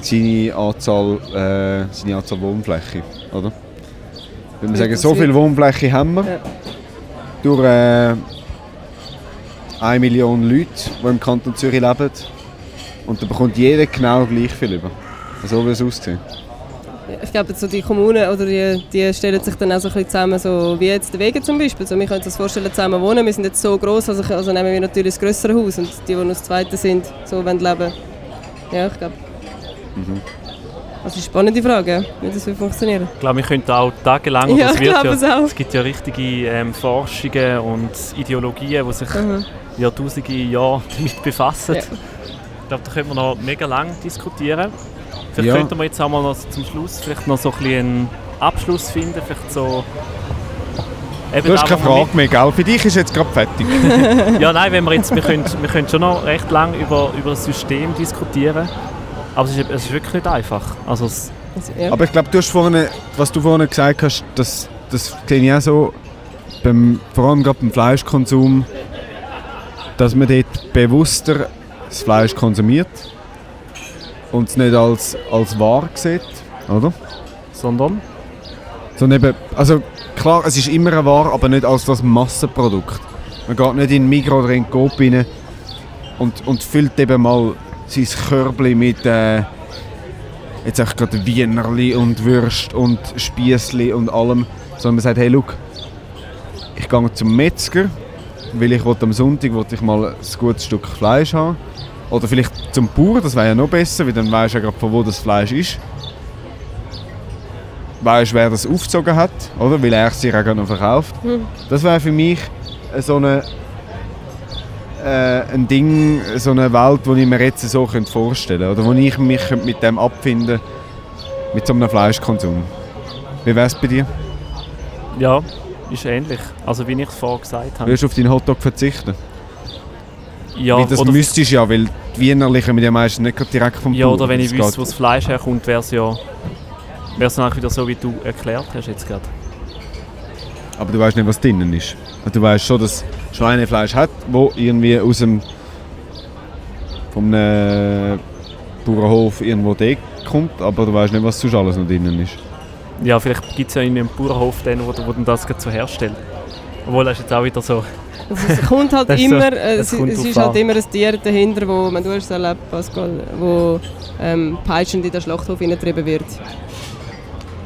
seine Anzahl, äh, seine Anzahl Wohnfläche, oder? Wir Ja, sagen, das so viel Wohnfläche haben wir, Ja. durch äh, 1 Million Leute, die im Kanton Zürich leben, und da bekommt jeder genau gleich viel über. So wie es aussieht. Ich glaube, so die Kommunen oder die, die stellen sich dann auch so ein bisschen zusammen, so wie jetzt der Wege zum Beispiel. So, wir können uns vorstellen, zusammen wohnen. Wir sind jetzt so gross, also, also nehmen wir natürlich das größere Haus und die, die noch das zweite sind, so wollen leben. Ja, ich glaube. Mhm. Das ist eine spannende Frage, ja, wie das will funktionieren. Ich glaube, wir könnten auch tagelang, Ja, es ich wird glaube es ja, auch. es gibt ja richtige ähm, Forschungen und Ideologien, die sich Mhm. Jahrtausende Jahre damit befassen. Ja. Ich glaube, da könnte man noch mega lang diskutieren. Vielleicht Ja. könnten wir jetzt auch mal noch zum Schluss vielleicht noch so ein bisschen einen Abschluss finden, vielleicht so... Eben Du hast keine wir Frage mehr, gell? Für dich ist jetzt gerade fertig. Ja, nein, wenn wir jetzt... Wir können, wir können schon noch recht lang über, über das System diskutieren. Aber es ist, es ist wirklich nicht einfach. Also es, Also. Aber ich glaube, du hast vorhin, was du vorhin gesagt hast, das, das sehe ich auch so, beim, vor allem gerade beim Fleischkonsum, dass man dort bewusster das Fleisch konsumiert und es nicht als, als Ware sieht, oder? sondern... Sondern eben, also klar, es ist immer eine Ware, aber nicht als das Massenprodukt. Man geht nicht in den Migros oder in den Coop rein und, und füllt eben mal sein Körbchen mit äh, jetzt auch gerade Wienerli und Würst und Spiessli und allem, sondern man sagt, hey, look, ich gehe zum Metzger, weil ich will am Sonntag will ich mal ein gutes Stück Fleisch haben. Oder vielleicht zum Bauern, das wäre ja noch besser, weil dann weisst du ja gerade, von wo das Fleisch ist. Weisst, wer das aufgezogen hat, oder? Weil er es dir auch noch verkauft. Hm. Das wäre für mich so eine, äh, ein Ding, so eine Welt, die ich mir jetzt so vorstellen könnte. Oder wo ich mich mit dem abfinden mit so einem Fleischkonsum. Wie wäre es bei dir? Ja, ist ähnlich. Also wie ich es vorher gesagt habe. Würdest du auf deinen Hotdog verzichten? Ja, weil das müsstest du ja, weil die Wienerli kommen ja meistens nicht direkt vom ja, Bauern. oder wenn ich wüsste, wo das Fleisch herkommt, wäre es ja wär's dann wieder so, wie du erklärt hast jetzt gerade. Aber du weißt nicht, was drinnen ist. Und Du weißt schon, dass Schweinefleisch hat, wo irgendwie aus dem vom einem Bauernhof irgendwo kommt, aber du weißt nicht, was sonst alles noch drinnen ist. Ja, vielleicht gibt es ja in einem Bauernhof den, wo, wo dann das so herstellt. Obwohl, das ist jetzt auch wieder so... Also es kommt halt Das ist so- immer, äh, das es, kommt es ist halt an. immer ein Tier dahinter, wo, man du hast es erlebt, Pascal, wo ähm, peitschend in den Schlachthof hineingetrieben wird.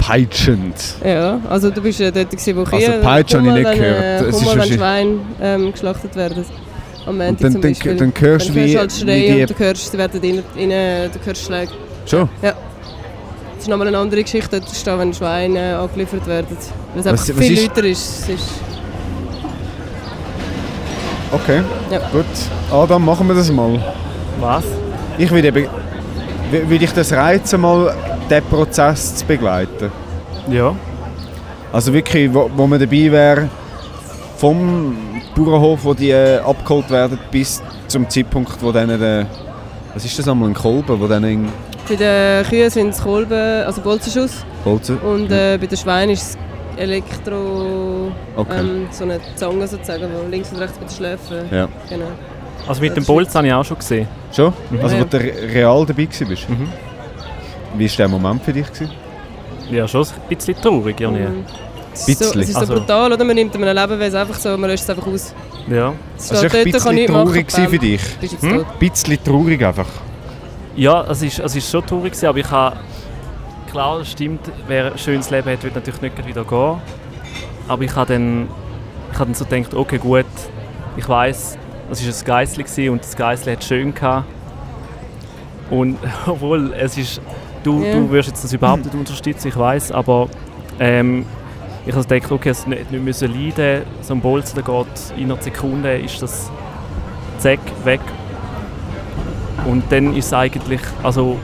Peitschend. Ja, also du bist ja dort, gewesen, wo Also Kühe, Peitsch habe ich nicht wenn, gehört. Äh, Es ist wenn Schweine ähm, geschlachtet werden. Am Und dann, zum dann, Beispiel. dann hörst du dann hörst wie, du halt wie Schreien die... und du hörst, sie werden rein, rein, du hörst Schläge. Schon? Das ist nochmal eine andere Geschichte, dort ist da, wenn Schweine äh, angeliefert werden. Weil es Was- einfach was viel ist- lauter ist. Es ist Okay, Ja. gut. Adam, machen wir das mal. Was? Ich würde eben... Würde ich das reizen, mal diesen Prozess zu begleiten? Ja. Also wirklich, wo, wo man dabei wäre, vom Bauernhof, wo die äh, abgeholt werden, bis zum Zeitpunkt, wo dann der... Was ist das einmal, ein Kolben, wo dann in bei den Kühen sind es Kolben, also Bolzenschuss. Bolzen... Und äh, bei den Schweinen ist es Elektro... Okay. Ähm, so eine Zange sozusagen, wo links und rechts bei den Schläfen. Ja. Genau. Also mit dem Bolz habe ich auch schon gesehen. Schon? Also Ja. wo du re- real dabei warst? Mhm. Wie war der Moment für dich? Gewesen? Ja, schon ein bisschen traurig, ja. nicht. Mhm. Es ist so, Bisschen. es ist so Also- brutal, oder? Man nimmt einem Lebewesen einfach so, man löscht es einfach aus. Ja. Es war steht ein bisschen machen, traurig gewesen für dich. Hm? Ein bisschen traurig einfach. Ja, es ist, es ist schon traurig, gewesen, aber ich habe... Klar, es stimmt, wer ein schönes Leben hat, wird natürlich nicht gleich wieder gehen. Aber ich habe dann, ich habe dann so gedacht, okay gut, ich weiß, es war ein Geissli gewesen und das Geissli hat es schön gehabt. Und obwohl, es ist... Du, Ja. du wirst jetzt das überhaupt nicht unterstützen, ich weiß, aber ähm, ich habe gedacht, okay, es nicht, nicht müssen leiden, so ein Bolzen, der geht in einer Sekunde, ist das zack, weg. Und dann ist es eigentlich, also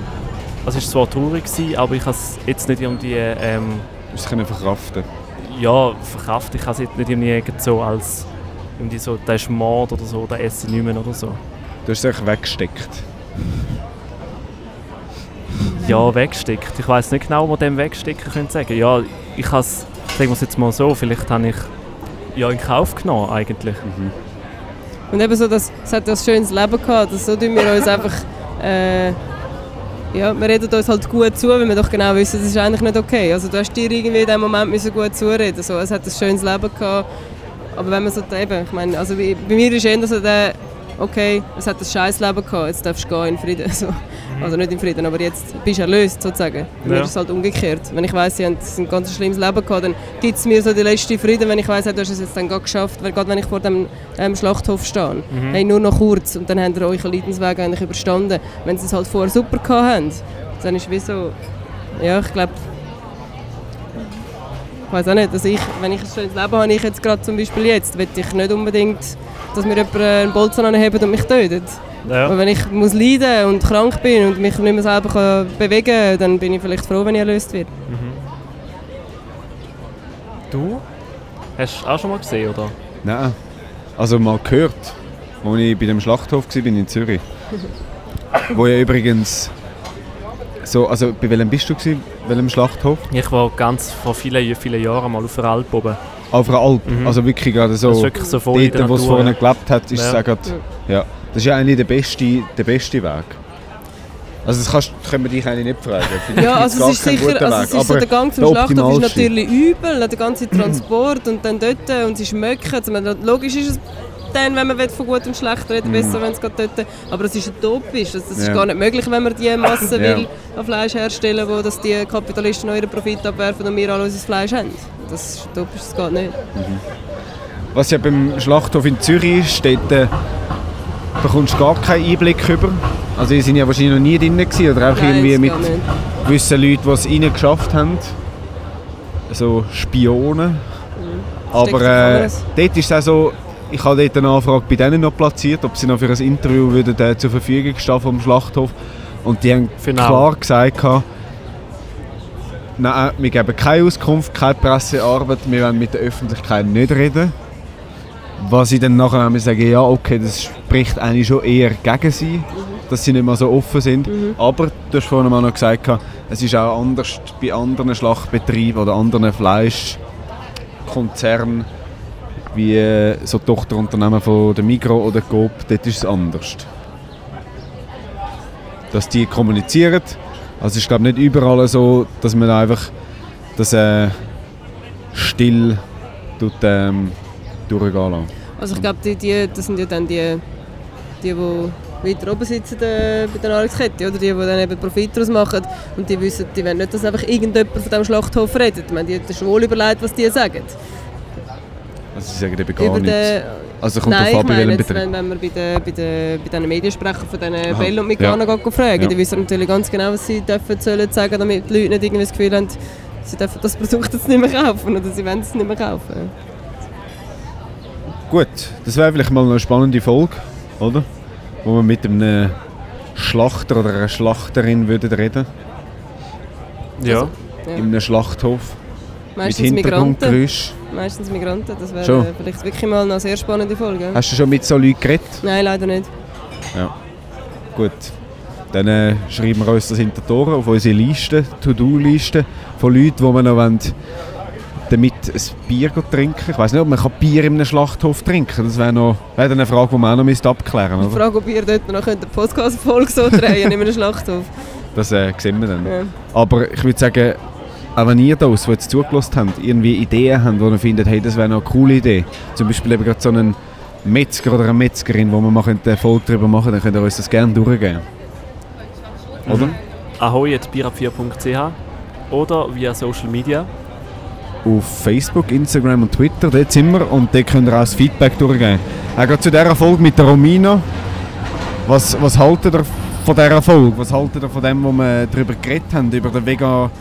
es ist zwar traurig gewesen, aber ich habe es jetzt nicht irgendwie, ähm, es können verkraften. ja, verkraftet. Ich habe es jetzt nicht irgendwie irgend so als, irgendwie so, der ist Mord oder so, der esse ich nicht mehr oder so. Du hast es einfach weggesteckt. Ja, weggesteckt. Ich weiß nicht genau, wo dem wegstecken könnte sagen. Ja, ich habe es, sagen wir es jetzt mal so, vielleicht habe ich ja in Kauf genommen eigentlich. Und eben so, das, es hat ein schönes Leben gehabt, das so tun wir uns einfach äh, ja, wir reden uns halt gut zu, weil wir doch genau wissen, das ist eigentlich nicht okay. Also du hast dir irgendwie in dem Moment müssen gut zureden so, es hat ein schönes Leben gehabt, aber wenn man so eben, ich meine, also bei, bei mir ist eher so der, okay, es hat ein scheiß Leben gehabt, jetzt darfst du gehen in Frieden. So. Also nicht in Frieden, aber jetzt bist du erlöst sozusagen. Bei Ja. ist es halt umgekehrt. Wenn ich weiss, sie haben ein ganz schlimmes Leben gehabt, dann gibt es mir so die letzte Frieden, wenn ich weiss, du hast es jetzt dann gerade geschafft, weil gerade wenn ich vor dem ähm, Schlachthof stehe. Hey, nur noch kurz und dann habt ihr euren Leidensweg eigentlich überstanden. Wenn sie es halt vorher super gehabt haben, dann ist wie so, ja, ich glaube, ich weiß auch nicht, dass ich, wenn ich ein schönes Leben habe, ich jetzt gerade zum Beispiel jetzt, will ich nicht unbedingt, dass mir jemand einen Bolzen anhebt und mich tötet. Ja. Aber wenn ich muss leiden und krank bin und mich nicht mehr selber kann bewegen kann, dann bin ich vielleicht froh, wenn ich erlöst werde. Du? Hast du auch schon mal gesehen, oder? Nein. Also mal gehört, als ich bei dem Schlachthof war in Zürich. wo ja übrigens... So, also bei welchem bist du gewesen? Welchem Schlachthof? Ich war ganz vor vielen, vielen Jahren mal auf der Alp oben. Auf einer Alp. Mhm. Also wirklich gerade so... Das ist wirklich so voll in der dort, wo es vorne gelebt hat, ist Ja. es auch gerade, ja. Das ist ja eigentlich der beste, der beste Weg. Also das kannst, können wir dich eigentlich nicht fragen. Ja, also es ist sicher, also es ist so der Gang zum der Schlachthof ist natürlich übel, der ganze Transport und dann dort und sie schmecken. Also, logisch ist es dann, wenn man will, von gut und schlecht reden, besser, wenn es gerade dort... Aber es ist utopisch, also, das ist Mhm. Gar nicht möglich, wenn man die Masse will an Fleisch herstellen wo dass die Kapitalisten noch ihren Profit abwerfen und wir alle unser Fleisch haben. Das ist utopisch, das geht nicht. Was ja beim Schlachthof in Zürich ist, dort äh, bekommst du gar keinen Einblick über. Also die sind ja wahrscheinlich noch nie drin gewesen, oder auch irgendwie das mit gewissen Leuten, die es rein geschafft haben. So Spionen. Aber Steckt äh, dort ist es auch so, ich habe dort eine Anfrage bei denen noch platziert, ob sie noch für ein Interview würden, äh, zur Verfügung stehen vom Schlachthof. Und die haben Für now. klar gesagt, nein, wir geben keine Auskunft, keine Pressearbeit, wir wollen mit der Öffentlichkeit nicht reden. Was ich dann nachher sage, ja okay, das spricht eigentlich schon eher gegen sie, dass sie nicht mehr so offen sind. Aber du hast vorhin mal noch gesagt, es ist auch anders bei anderen Schlachtbetrieben oder anderen Fleischkonzernen, wie so Tochterunternehmen von der Migros oder Coop, dort ist es anders. Dass die kommunizieren. Also ist glaube nicht überall so, dass man einfach das äh, still tut, ähm, durchgehen lässt. Also ich glaube, die, die, das sind ja dann die, die, die weiter oben sitzen äh, bei der Nahrungskette, oder? Die, die dann eben Profit daraus machen. Und die wissen, die wollen nicht, dass einfach irgendjemand von diesem Schlachthof redet. Ich meine, die haben schon wohl überlegt, was die sagen. Also sie sagen eben gar Über nichts. Also kommt Nein, drauf ich meine, jetzt, wenn, wenn wir bei den, bei den, bei den Mediensprechern von diesen Aha. Bell und Mikana Ja. fragen, Ja. die wissen natürlich ganz genau, was sie dürfen sollen sagen, damit die Leute nicht irgendwie das Gefühl haben, sie dürfen das Produkt jetzt nicht mehr kaufen oder sie wollen es nicht mehr kaufen. Gut, das wäre vielleicht mal eine spannende Folge, oder? Wo wir mit einem Schlachter oder einer Schlachterin würden reden Ja. Ja. in einem Schlachthof Meistens mit Migranten. Meistens Migranten, das wäre Schon. vielleicht wirklich mal eine sehr spannende Folge. ja. Hast du schon mit so Leuten geredet? Nein, leider nicht. Gut. Dann äh, schreiben wir uns das hinter die Ohren auf unsere Liste, To-Do-Liste von Leuten, die wir noch wollen, damit ein Bier trinken. Ich weiß nicht, ob man Bier in einem Schlachthof trinken kann. Das wäre noch dann eine Frage, die wir auch noch abklären müssen. frage, ob ihr dort noch eine Podcast-Folge so drehen in einem Schlachthof. Das äh, sehen wir dann. Ja. Aber ich würde sagen, auch wenn ihr das, die jetzt zugelassen habt, irgendwie Ideen habt, wo ihr findet, hey, das wäre noch eine coole Idee. Zum Beispiel eben gerade so einen Metzger oder eine Metzgerin, wo wir mal eine Folge darüber machen dann könnt ihr uns das gerne durchgeben. Oder? ahoi.bierab4.ch oder via Social Media. Auf Facebook, Instagram und Twitter, dort sind wir und dort könnt ihr auch das Feedback durchgeben. Auch gerade zu dieser Folge mit der Romina. Was, was haltet ihr von dieser Folge? Was haltet ihr von dem, was wir darüber geredet haben, über die, Vega,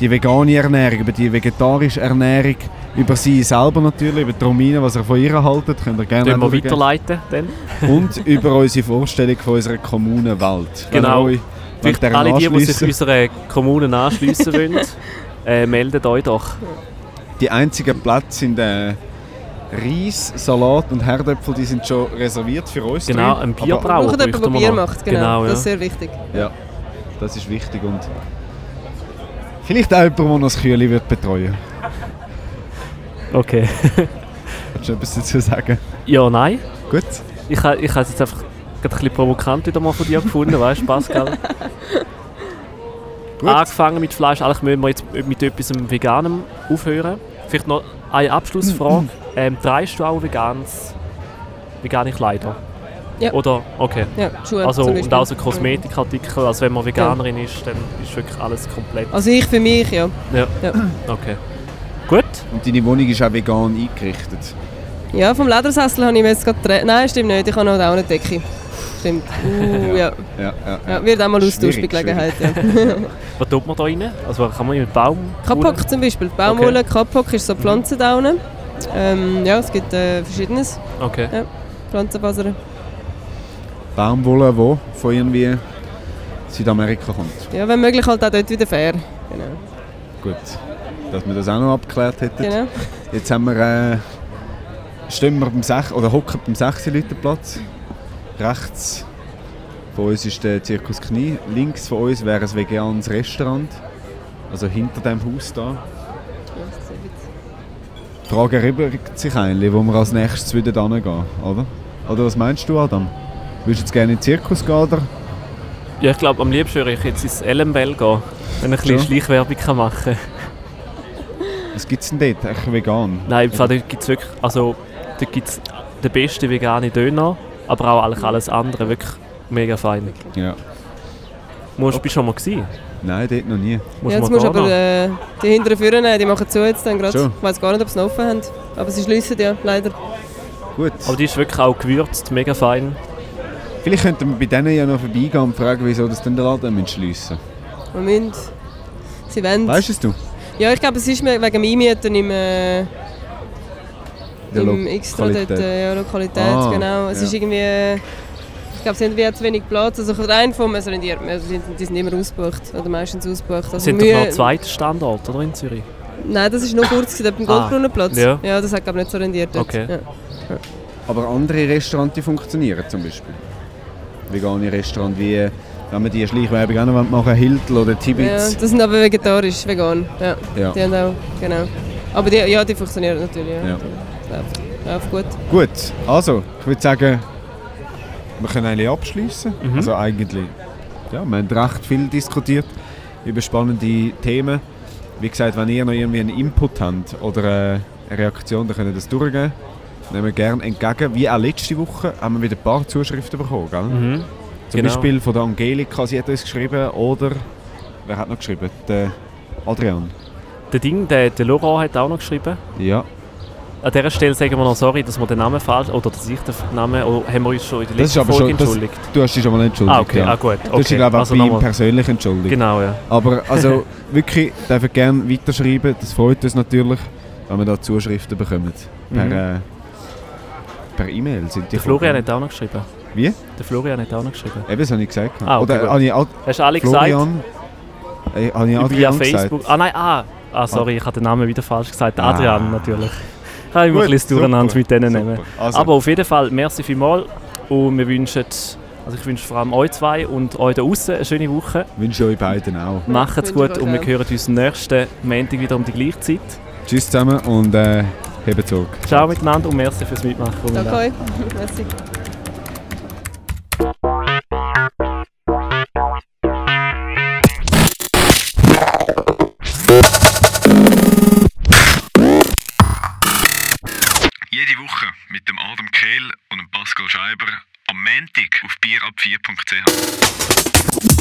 die vegane Ernährung, über die vegetarische Ernährung, über sie selber natürlich, über die Romina, was ihr von ihr haltet, könnt ihr gerne Können wir weiterleiten dann. Und über unsere Vorstellung von unserer Kommunenwelt. Genau. euch Vielleicht alle die, die sich unserer Kommunen anschliessen wollen, äh, meldet euch doch. Die einzigen Plätze sind äh, Reis, Salat und Herdöpfel, die sind schon reserviert für uns. Genau, ein Aber- Bierbrauer Braucht jemand, bräuchten der Bier macht, genau. Genau, ja. Das ist sehr wichtig. Ja, das ist wichtig und vielleicht auch jemand, der das Kühle wird betreuen Okay. Willst du etwas dazu sagen? Ja, nein. Gut. Ich, ich habe es jetzt einfach ein bisschen provokant wieder mal von dir gefunden, weißt du, Pascal? gerade angefangen mit Fleisch. Eigentlich müssen wir jetzt mit etwas Veganem aufhören. Vielleicht noch eine Abschlussfrage. ähm, trägst du auch veganes, vegane Kleider? Ja. Oder? Okay. Ja, Schuhe Also, zum und auch so Kosmetikartikel. Also wenn man Veganerin ist, dann ist wirklich alles komplett. Also ich für mich, ja. Ja. Ja. Okay. Gut. Und deine Wohnung ist auch vegan eingerichtet. Ja, vom Ledersessel habe ich mir jetzt gerade... Nein, stimmt nicht. Ich habe noch auch eine Decke. Stimmt. Uh, ja. Ja, ja, ja. Wird auch mal austauscht bei Gelegenheit, ja. Was tut man da rein? Also kann man mit Baum... Kapok zum Beispiel. Baumwolle, Kapok ist so Pflanzendaune. Ähm, ja, es gibt äh, verschiedenes. Okay. Pflanzenfasern. Baumwolle, wo von irgendwie Südamerika kommt. Ja, wenn möglich halt auch dort wieder fair. Genau. Gut, dass wir das auch noch abgeklärt hätten. genau. Jetzt haben wir, äh, stehen wir beim Sech oder hocken beim 6 Leute Platz. Rechts von uns ist der Zirkus Knie. Links von uns wäre ein veganes Restaurant. Also hinter dem Haus da. Die Frage erübrigt sich eigentlich, wo wir als nächstes wieder hingehen, oder? Oder was meinst du, Adam? Würdest du jetzt gerne in den Zirkus gehen, oder? Ja, ich glaube, am liebsten würde ich jetzt ins LMBL gehen, wenn ich ein bisschen? Schleichwerbung kann machen kann. Was gibt es denn dort? Echt vegan? Nein, im Fall, dort gibt es wirklich, also, dort gibt es den besten veganen Döner, aber auch eigentlich alles andere, wirklich mega fein. Ja. Musst, Bist du schon mal gewesen? Nein, dort noch nie. Ja, jetzt musst du aber äh, die hinteren Führer nehmen, die machen zu jetzt dann gerade. Ich weiß gar nicht, ob sie noch offen haben. Aber sie schliessen ja, leider. Gut. Aber die ist wirklich auch gewürzt, mega fein. Vielleicht könnten wir bei denen ja noch vorbeigehen und fragen, wieso das denn der Laden schliessen Wir müssen... Sie wollen... Weißt es du? Ja, ich glaube, es ist wegen dem Einmieten im... Äh, Der im Extra dort, Lokalität. äh, ja, Lokalität, Ah, genau. Es ja. ist irgendwie... Ich glaube, sie haben zu wenig Platz. Also rein vom... Also die, also die, die sind immer ausgebucht. Oder meistens ausgebucht. Also sind doch Mühe- noch zweiter Standort, oder, in Zürich? Nein, das ist nur kurz gewesen, dort beim Ah, Goldbrunnenplatz. ja. ja, das hat glaube ich nicht so rendiert dort. Okay. Ja. Aber andere Restaurants die funktionieren zum Beispiel. Vegane Restaurants wie, wenn wir die Schleichwerbung auch noch machen Hiltl oder Ja, Tibitz. das sind aber vegetarisch, vegan. Ja, Ja. die haben auch, genau. Aber die, ja, die funktionieren natürlich. Ja. Ja. Läuft, läuft gut. Gut, also ich würde sagen, wir können eigentlich abschließen. Mhm. Also eigentlich, ja, wir haben recht viel diskutiert über spannende Themen. Wie gesagt, wenn ihr noch irgendwie einen Input habt oder eine Reaktion, dann könnt ihr das durchgeben. Nehmen wir gerne entgegen. Wie auch letzte Woche haben wir wieder ein paar Zuschriften bekommen, gell? Mhm. Zum Genau. Beispiel von der Angelika, sie hat uns geschrieben, oder wer hat noch geschrieben? Der Adrian. Der Ding, der, der Laurent hat auch noch geschrieben. Ja, An dieser Stelle sagen wir noch sorry, dass wir den Namen falsch, oder dass ich den Namen, oder haben wir uns schon in der Das letzten Folge schon- das- entschuldigt? du hast dich schon mal entschuldigt. ah, okay, ja. ah, gut. Du hast dich, Okay. glaube ich, auch Also bei ihm persönlich entschuldigt. Genau, ja. Aber also wirklich, dürfen gerne weiterschreiben, das freut uns natürlich, wenn wir da Zuschriften bekommen. Per Mhm. äh, per E-Mail sind die Der Florian gekommen. hat auch noch geschrieben. Wie? Der Florian hat auch noch geschrieben. Eben, das habe ich gesagt. Ah, okay, Oder gut. habe ich Ad Hast du alle gesagt? Florian? Äh, habe ich Via Adrian Facebook. gesagt? Ah nein, ah. Ah, sorry, ich habe den Namen wieder falsch gesagt. Ah. Adrian natürlich. Ich habe immer ein bisschen durcheinander mit denen super. nehmen. Also, Aber auf jeden Fall, merci vielmals. Und wir wünschen, also ich wünsche vor allem euch zwei und euch da außen eine schöne Woche. wünsche euch beiden auch. Macht's gut ich und wir hören uns nächsten Montag wieder um die gleiche Zeit. Tschüss zusammen und äh, hebt zurück. Ciao miteinander und merci fürs Mitmachen. Danke euch. Merci. Jede Woche mit dem Adam Kehl und dem Pascal Scheiber am Montag auf bierab4.ch.